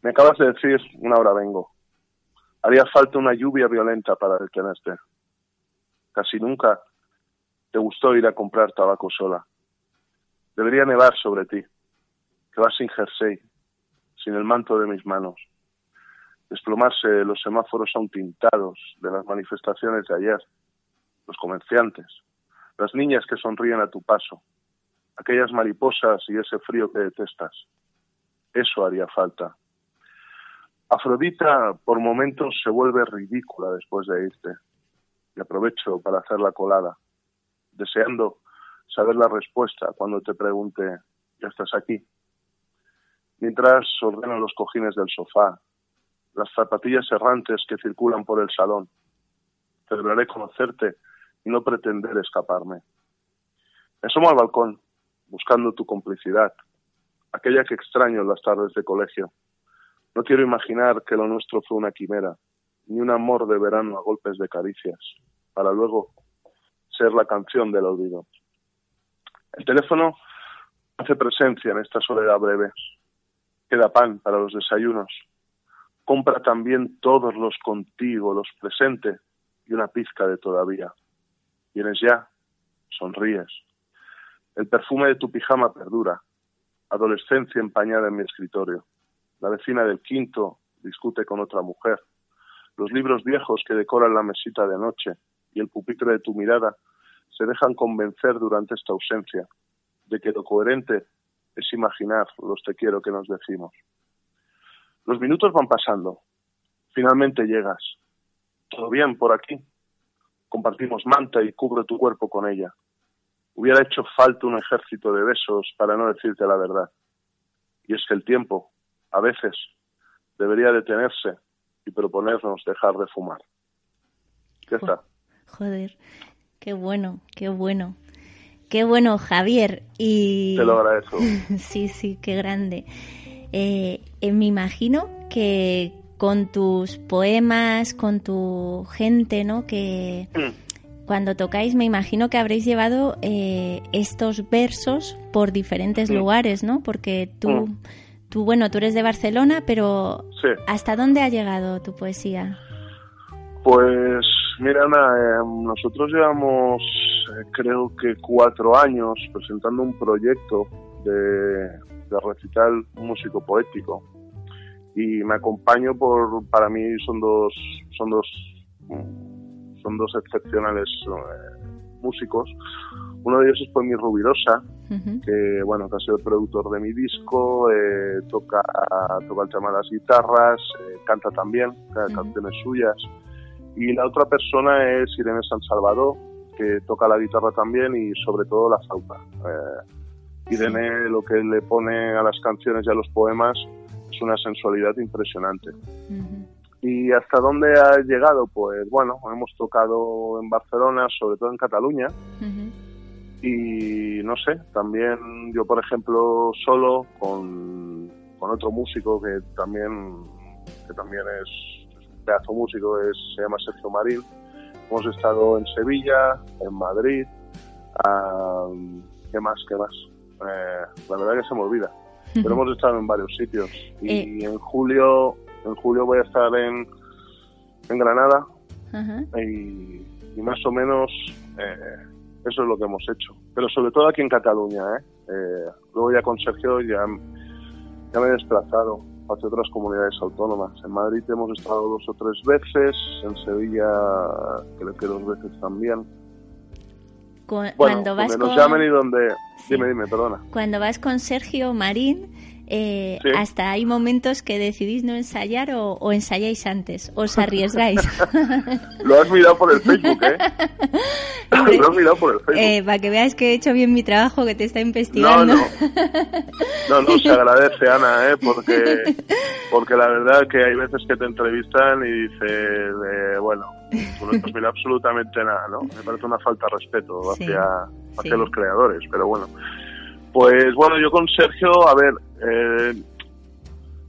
Me acabas de decir, una hora vengo. Haría falta una lluvia violenta para detenerte. Casi nunca te gustó ir a comprar tabaco sola. Debería nevar sobre ti, que vas sin jersey, sin el manto de mis manos. Desplomarse los semáforos aún tintados de las manifestaciones de ayer, los comerciantes, las niñas que sonríen a tu paso, aquellas mariposas y ese frío que detestas. Eso haría falta Afrodita por momentos se vuelve ridícula después de irte. Y aprovecho para hacer la colada, deseando saber la respuesta cuando te pregunte, ¿ya estás aquí? Mientras ordeno los cojines del sofá, las zapatillas errantes que circulan por el salón. Celebraré conocerte y no pretender escaparme. Me asomo al balcón, buscando tu complicidad, aquella que extraño en las tardes de colegio no quiero imaginar que lo nuestro fue una quimera, ni un amor de verano a golpes de caricias, para luego ser la canción del olvido. El teléfono hace presencia en esta soledad breve. Queda pan para los desayunos. Compra también todos los contigo, los presentes y una pizca de todavía. Vienes ya, sonríes. El perfume de tu pijama perdura. adolescencia empañada en mi escritorio. La vecina del quinto discute con otra mujer. Los libros viejos que decoran la mesita de noche y el pupitre de tu mirada se dejan convencer durante esta ausencia de que lo coherente es imaginar los te quiero que nos decimos. Los minutos van pasando. Finalmente llegas. ¿Todo bien por aquí? Compartimos manta y cubro tu cuerpo con ella. Hubiera hecho falta un ejército de besos para no decirte la verdad. Y es que el tiempo, a veces, debería detenerse y proponernos dejar de fumar. Ya está. Joder, qué bueno, qué bueno. Qué bueno, Javier. Y... Te lo agradezco. sí, sí, qué grande. Eh, eh, me imagino que con tus poemas, con tu gente, ¿no? Que mm. Cuando tocáis, me imagino que habréis llevado eh, estos versos por diferentes mm. lugares, ¿no? Porque tú, mm. tú, bueno, tú eres de Barcelona, pero ¿hasta dónde ha llegado tu poesía? Pues mira, Ana, nosotros llevamos creo que cuatro años presentando un proyecto de, de recital músico poético y me acompaño por para mí son dos son dos son dos excepcionales eh, músicos. Uno de ellos es mi Rubirosa que bueno que ha sido el productor de mi disco eh, toca toca el tema de las guitarras eh, canta también canciones suyas. Y la otra persona es Irene San Salvador que toca la guitarra también y sobre todo la flauta. Irene lo que le pone a las canciones y a los poemas es una sensualidad impresionante. ¿Y hasta dónde ha llegado? Pues bueno, hemos tocado en Barcelona, sobre todo en Cataluña. Y no sé, también yo, por ejemplo, solo con, con otro músico que también, que también es, un pedazo músico, es, se llama Sergio Marín. Hemos estado en Sevilla, en Madrid. ¿Qué más? ¿Qué más? Eh, la verdad que se me olvida. Pero hemos estado en varios sitios. Y eh. en julio en julio voy a estar en, en Granada. y, más o menos eh, eso es lo que hemos hecho. Pero sobre todo aquí en Cataluña. ¿eh? luego ya con Sergio ya, ya me he desplazado hacia otras comunidades autónomas. En Madrid hemos estado dos o tres veces, en Sevilla creo que dos veces también cuando vas con... donde... Dime, dime, perdona. Cuando vas con Sergio Marín, eh, hasta hay momentos que decidís no ensayar o, ensayáis antes, os arriesgáis. Lo has mirado por el Facebook, ¿eh? Lo has mirado por el Facebook. Eh, para que veas que he hecho bien mi trabajo, que te está investigando. No, no, no, se agradece, Ana, ¿eh? Porque, porque la verdad que hay veces que te entrevistan y dices, eh, bueno, tú no has mirado absolutamente nada, ¿no? Me parece una falta de respeto hacia, hacia los creadores, pero bueno. Pues bueno, yo con Sergio, a ver, eh,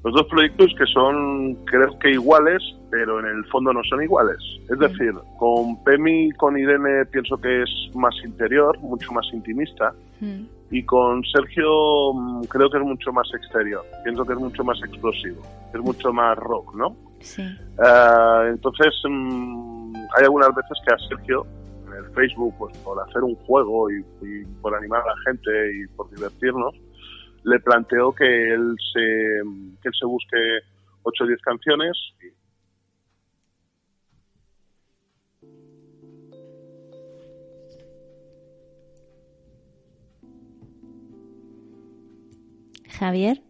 los dos proyectos que son creo que iguales, pero en el fondo no son iguales. Es decir, con Pemi y con Irene pienso que es más interior, mucho más intimista, y con Sergio mm, creo que es mucho más exterior, pienso que es mucho más explosivo, es mucho más rock, ¿no? Sí. Eh, entonces, mm, hay algunas veces que a Sergio el Facebook, pues por hacer un juego y, por animar a la gente y por divertirnos, le planteo que él se, que él se busque 8 o 10 canciones Javier.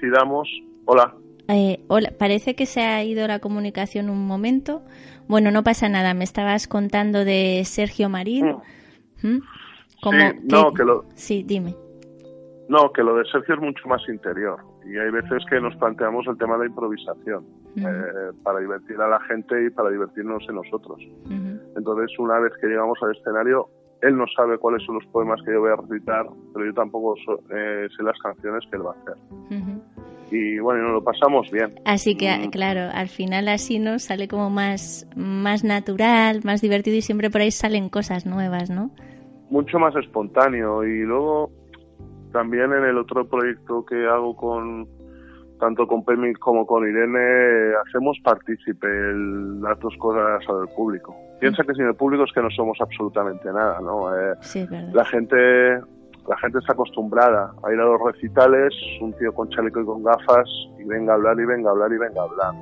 Si damos, hola. Eh, hola, parece que se ha ido la comunicación un momento. Bueno, no pasa nada, me estabas contando de Sergio Marín. Mm. ¿Mm? sí, no, que lo... Sí, dime. No, que lo de Sergio es mucho más interior y hay veces que nos planteamos el tema de improvisación eh, para divertir a la gente y para divertirnos en nosotros. Entonces, una vez que llegamos al escenario, él no sabe cuáles son los poemas que yo voy a recitar, pero yo tampoco eh, sé las canciones que él va a hacer y bueno, nos lo pasamos bien. Así que, mm. claro, al final así nos sale como más, más natural, más divertido y siempre por ahí salen cosas nuevas, ¿no? Mucho más espontáneo y luego también en el otro proyecto que hago con tanto con Pemi como con Irene hacemos partícipe las dos cosas al público. Piensa que sin el público es que no somos absolutamente nada, ¿no? Eh, sí, la gente la gente está acostumbrada a ir a los recitales, un tío con chaleco y con gafas, y venga a hablar y venga a hablar y venga a hablar.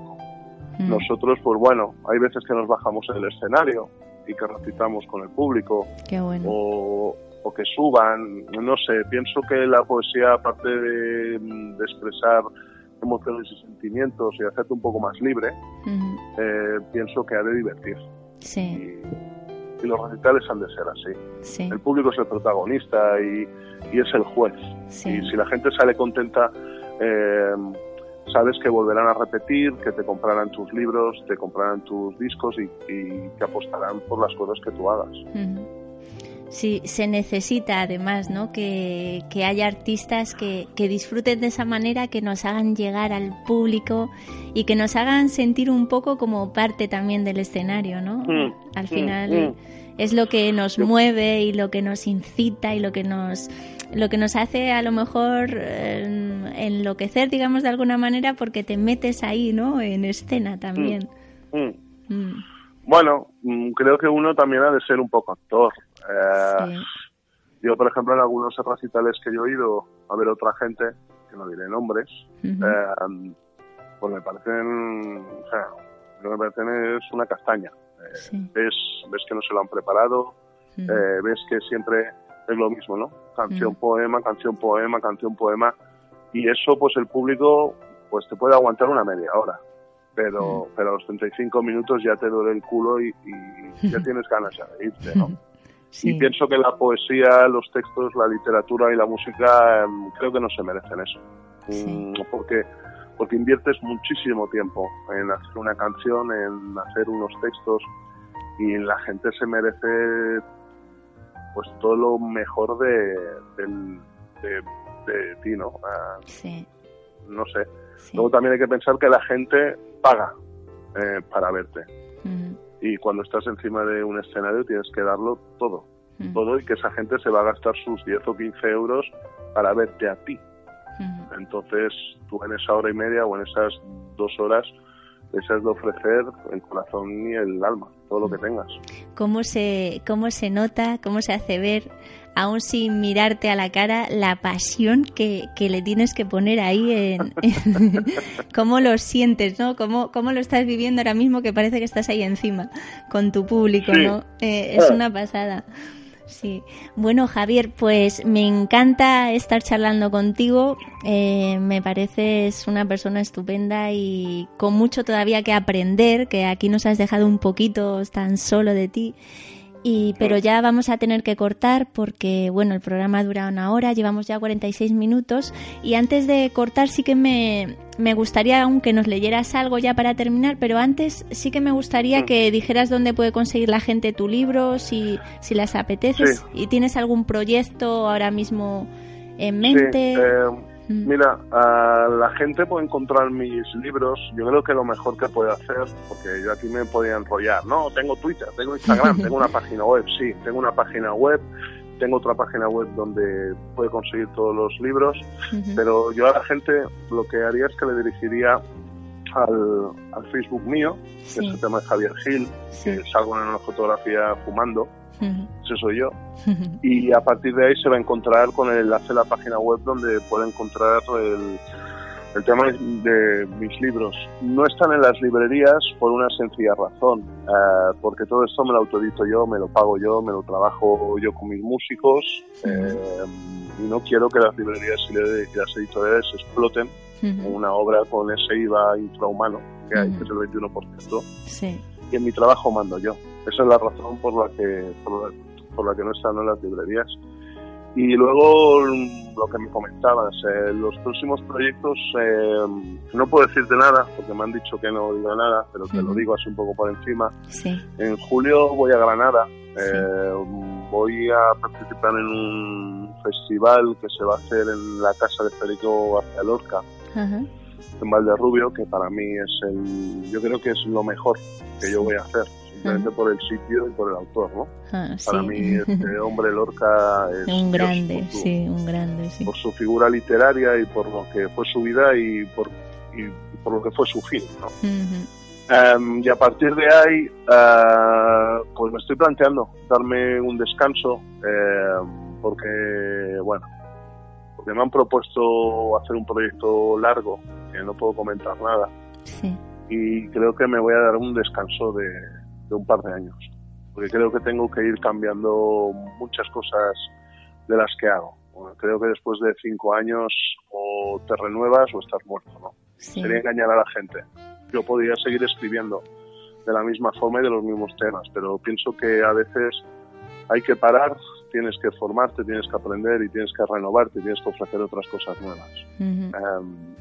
Mm. Nosotros, pues bueno, hay veces que nos bajamos en el escenario y que recitamos con el público, Qué bueno. o, o que suban, no sé, pienso que la poesía, aparte de, de expresar emociones y sentimientos y hacerte un poco más libre, eh, pienso que ha de divertir. Sí, Y, y los recitales han de ser así. sí, El público es el protagonista y, y es el juez. sí. Y si la gente sale contenta, eh, sabes que volverán a repetir, que te comprarán tus libros, te comprarán tus discos y, y que apostarán por las cosas que tú hagas. Sí, se necesita además, ¿no? Que, que haya artistas que, que disfruten de esa manera, que nos hagan llegar al público y que nos hagan sentir un poco como parte también del escenario, ¿no? Mm, Al mm, final mm. es lo que nos mueve y lo que nos incita y lo que nos lo que nos hace a lo mejor eh, enloquecer, digamos de alguna manera, porque te metes ahí, ¿no? En escena también. Bueno, creo que uno también ha de ser un poco actor. Eh, sí. Yo, por ejemplo, en algunos recitales que yo he ido a ver otra gente, que no diré nombres, eh, pues me parecen, o sea, lo que me parecen es una castaña. Eh, Sí. ves, ves que no se lo han preparado, eh, ves que siempre es lo mismo, ¿no? Canción, poema, canción, poema, canción, poema. Y eso, pues el público, pues te puede aguantar una media hora. Pero, pero a los 35 minutos ya te duele el culo y, y ya tienes ganas de irte, ¿no? Sí. Y pienso que la poesía, los textos, la literatura y la música em, creo que no se merecen eso. Sí. Mm, Porque, porque inviertes muchísimo tiempo en hacer una canción, en hacer unos textos y la gente se merece pues todo lo mejor de, de, de ti, ¿no? Ah, Sí, no sé. sí. Luego también hay que pensar que la gente paga eh, para verte y cuando estás encima de un escenario tienes que darlo todo ujú, todo y que esa gente se va a gastar sus 10 o 15 euros para verte a ti. ujú. Entonces, tú en esa hora y media o en esas dos horas les has de ofrecer el corazón y el alma, todo lo que tengas. ¿Cómo se, cómo se nota, cómo se hace ver, aún sin mirarte a la cara, la pasión que, que le tienes que poner ahí en, cómo lo sientes, ¿no? Cómo, cómo lo estás viviendo ahora mismo que parece que estás ahí encima con tu público, Sí. ¿no? Eh, es Ah. una pasada. Sí. Bueno, Javier, pues me encanta estar charlando contigo. Eh, me pareces una persona estupenda y con mucho todavía que aprender, que aquí nos has dejado un poquito tan solo de ti. Y, pero ya vamos a tener que cortar porque, bueno, el programa dura una hora, llevamos ya 46 minutos. Y antes de cortar sí que me, me gustaría, aunque nos leyeras algo ya para terminar, pero antes sí que me gustaría Mm. que dijeras dónde puede conseguir la gente tu libro, si, si les apeteces Sí. y tienes algún proyecto ahora mismo en Sí, mente. eh, Mm. mira, a la gente puede encontrar mis libros. Yo creo que lo mejor que puede hacer, porque yo aquí me podía enrollar, no, tengo Twitter, tengo Instagram, tengo una página web, sí, tengo una página web, tengo otra página web donde puede conseguir todos los libros. Pero yo a la gente lo que haría es que le dirigiría al, al Facebook mío, que es el tema de Javier Gil, Sí. que salgo en una fotografía fumando, Ujú. ese soy yo, y a partir de ahí se va a encontrar con el enlace a la página web donde puede encontrar el, el tema de mis libros. No están en las librerías por una sencilla razón, eh, porque todo esto me lo autoedito yo, me lo pago yo, me lo trabajo yo con mis músicos, eh, y no quiero que las librerías y las editoriales exploten una obra con ese IVA infrahumano que hay, que es el 21%, Sí. y en mi trabajo mando yo. Esa es la razón por la que, por la, por la que no están en las librerías. Y luego lo que me comentabas, eh, los próximos proyectos, eh, no puedo decirte nada, porque me han dicho que no diga nada, pero te lo digo así un poco por encima. Sí. En julio voy a Granada, Sí. eh, voy a participar en un festival que se va a hacer en la casa de Federico García Lorca, en Valderrubio, que para mí es el, yo creo que es lo mejor que yo voy a hacer, simplemente por el sitio y por el autor, ¿no? Ah, Para mí este hombre Lorca es un Dios grande, por su- sí, un grande, sí. por su figura literaria y por lo que fue su vida y por, y por lo que fue su fin, ¿no? Em, y a partir de ahí, eh, pues me estoy planteando darme un descanso, em, porque, bueno, porque me han propuesto hacer un proyecto largo, que no puedo comentar nada. Sí. Y creo que me voy a dar un descanso de, de un par de años, porque creo que tengo que ir cambiando muchas cosas de las que hago. Bueno, creo que después de cinco años o te renuevas o estás muerto, ¿no? Sí. Sería engañar a la gente. Yo podría seguir escribiendo de la misma forma y de los mismos temas, pero pienso que a veces hay que parar, tienes que formarte, tienes que aprender y tienes que renovarte, tienes que ofrecer otras cosas nuevas. Em,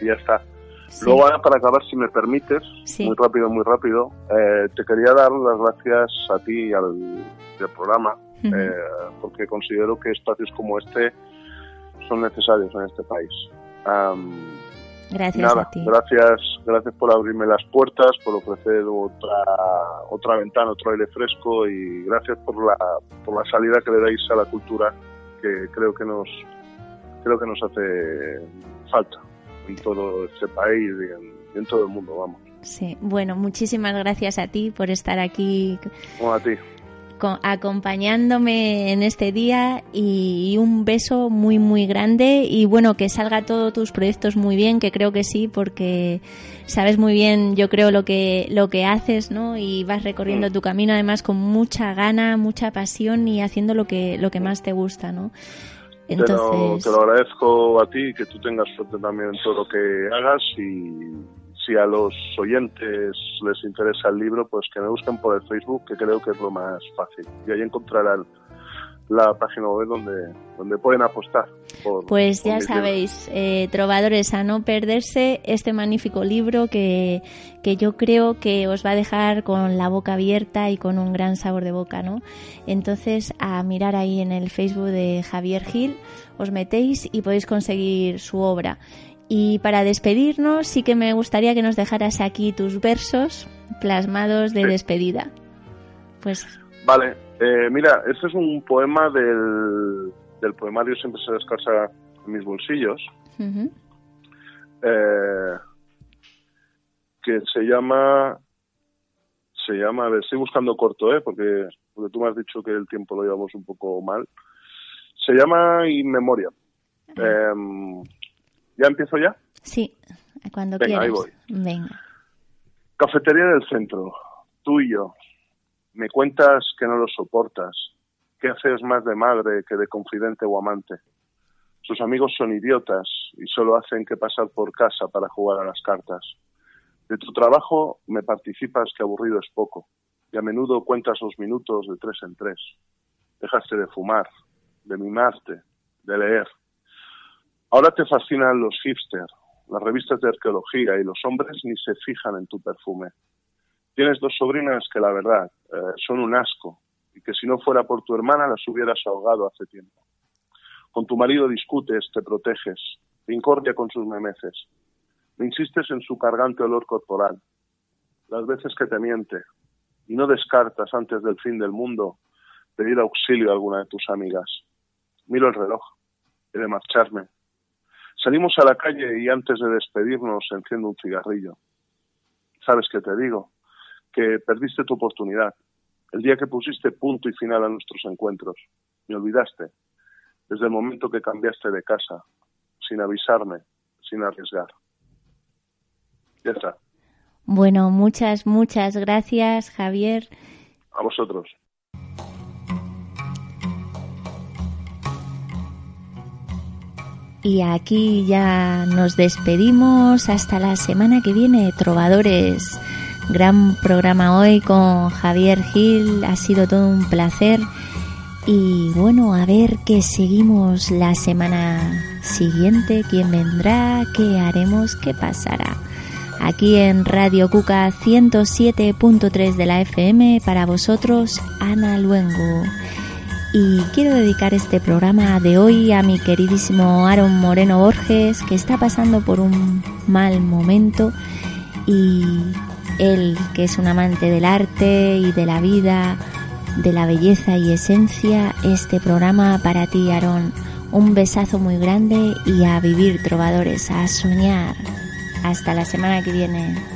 y ya está. Sí. Luego, ahora, para acabar, si me permites, Sí. muy rápido, muy rápido, eh, te quería dar las gracias a ti y al, y al programa, eh, porque considero que espacios como este son necesarios en este país. Am, Gracias nada, a ti. gracias, gracias por abrirme las puertas, por ofrecer otra otra ventana, otro aire fresco y gracias por la por la salida que le dais a la cultura que creo que nos creo que nos hace falta en todo este país y en, todo el mundo, vamos. Sí. Bueno, muchísimas gracias a ti por estar aquí Bueno, a ti. co- acompañándome en este día y, un beso muy muy grande y bueno que salga todos tus proyectos muy bien que creo que sí porque sabes muy bien yo creo lo que lo que haces no y vas recorriendo Mm. tu camino además con mucha gana mucha pasión y haciendo lo que lo que más te gusta no Te lo, entonces te lo agradezco a ti, que tú tengas suerte también en todo lo que hagas y si a los oyentes les interesa el libro, pues que me busquen por el Facebook, que creo que es lo más fácil. Y ahí encontrarán la página web donde, donde pueden apostar. Por, Pues ya sabéis, eh, trovadores, a no perderse este magnífico libro que, que yo creo que os va a dejar con la boca abierta y con un gran sabor de boca, ¿no? Entonces, a mirar ahí en el Facebook de Javier Gil, os metéis y podéis conseguir su obra. Y para despedirnos, sí que me gustaría que nos dejaras aquí tus versos plasmados de Sí. despedida. Pues, Vale, eh, mira, este es un poema del, del poemario Siempre se descansa en mis bolsillos. eh, que se llama se llama a ver estoy buscando corto eh porque porque tú me has dicho que el tiempo lo llevamos un poco mal se llama Inmemoria Em, ya empiezo ya sí, cuando Venga, ahí quieras. voy. Venga. cafetería del centro tú y yo me cuentas que no lo soportas que haces más de madre que de confidente o amante sus amigos son idiotas y solo hacen que pasar por casa para jugar a las cartas. De tu trabajo me participas que aburrido es poco, y a menudo cuentas los minutos de tres en tres. Dejaste de fumar, de mimarte, de leer. Ahora te fascinan los hipster, las revistas de arqueología y los hombres ni se fijan en tu perfume. Tienes dos sobrinas que la verdad eh, son un asco que si no fuera por tu hermana las hubieras ahogado hace tiempo. Con tu marido discutes, te proteges, te incordia con sus memeces. Me insistes en su cargante olor corporal, las veces que te miente, y no descartas antes del fin del mundo pedir auxilio a alguna de tus amigas. Miro el reloj, he de marcharme. Salimos a la calle y antes de despedirnos enciendo un cigarrillo. ¿Sabes qué te digo? Que perdiste tu oportunidad. El día que pusiste punto y final a nuestros encuentros. Me olvidaste desde el momento que cambiaste de casa, sin avisarme, sin arriesgar. Ya está. Bueno, muchas, muchas gracias, Javier. A vosotros. Y aquí ya nos despedimos hasta la semana que viene, trovadores. Gran programa hoy con Javier Gil, ha sido todo un placer. Y bueno, a ver qué seguimos la semana siguiente, quién vendrá, qué haremos, qué pasará. Aquí en Radio Cuca 107.3 de la FM, para vosotros, Ana Luengo. Y quiero dedicar este programa de hoy a mi queridísimo Aaron Moreno Borges, que está pasando por un mal momento y él, que es un amante del arte y de la vida, de la belleza y esencia, este programa para ti, Aaron. Un besazo muy grande y a vivir trovadores, a soñar. Hasta la semana que viene.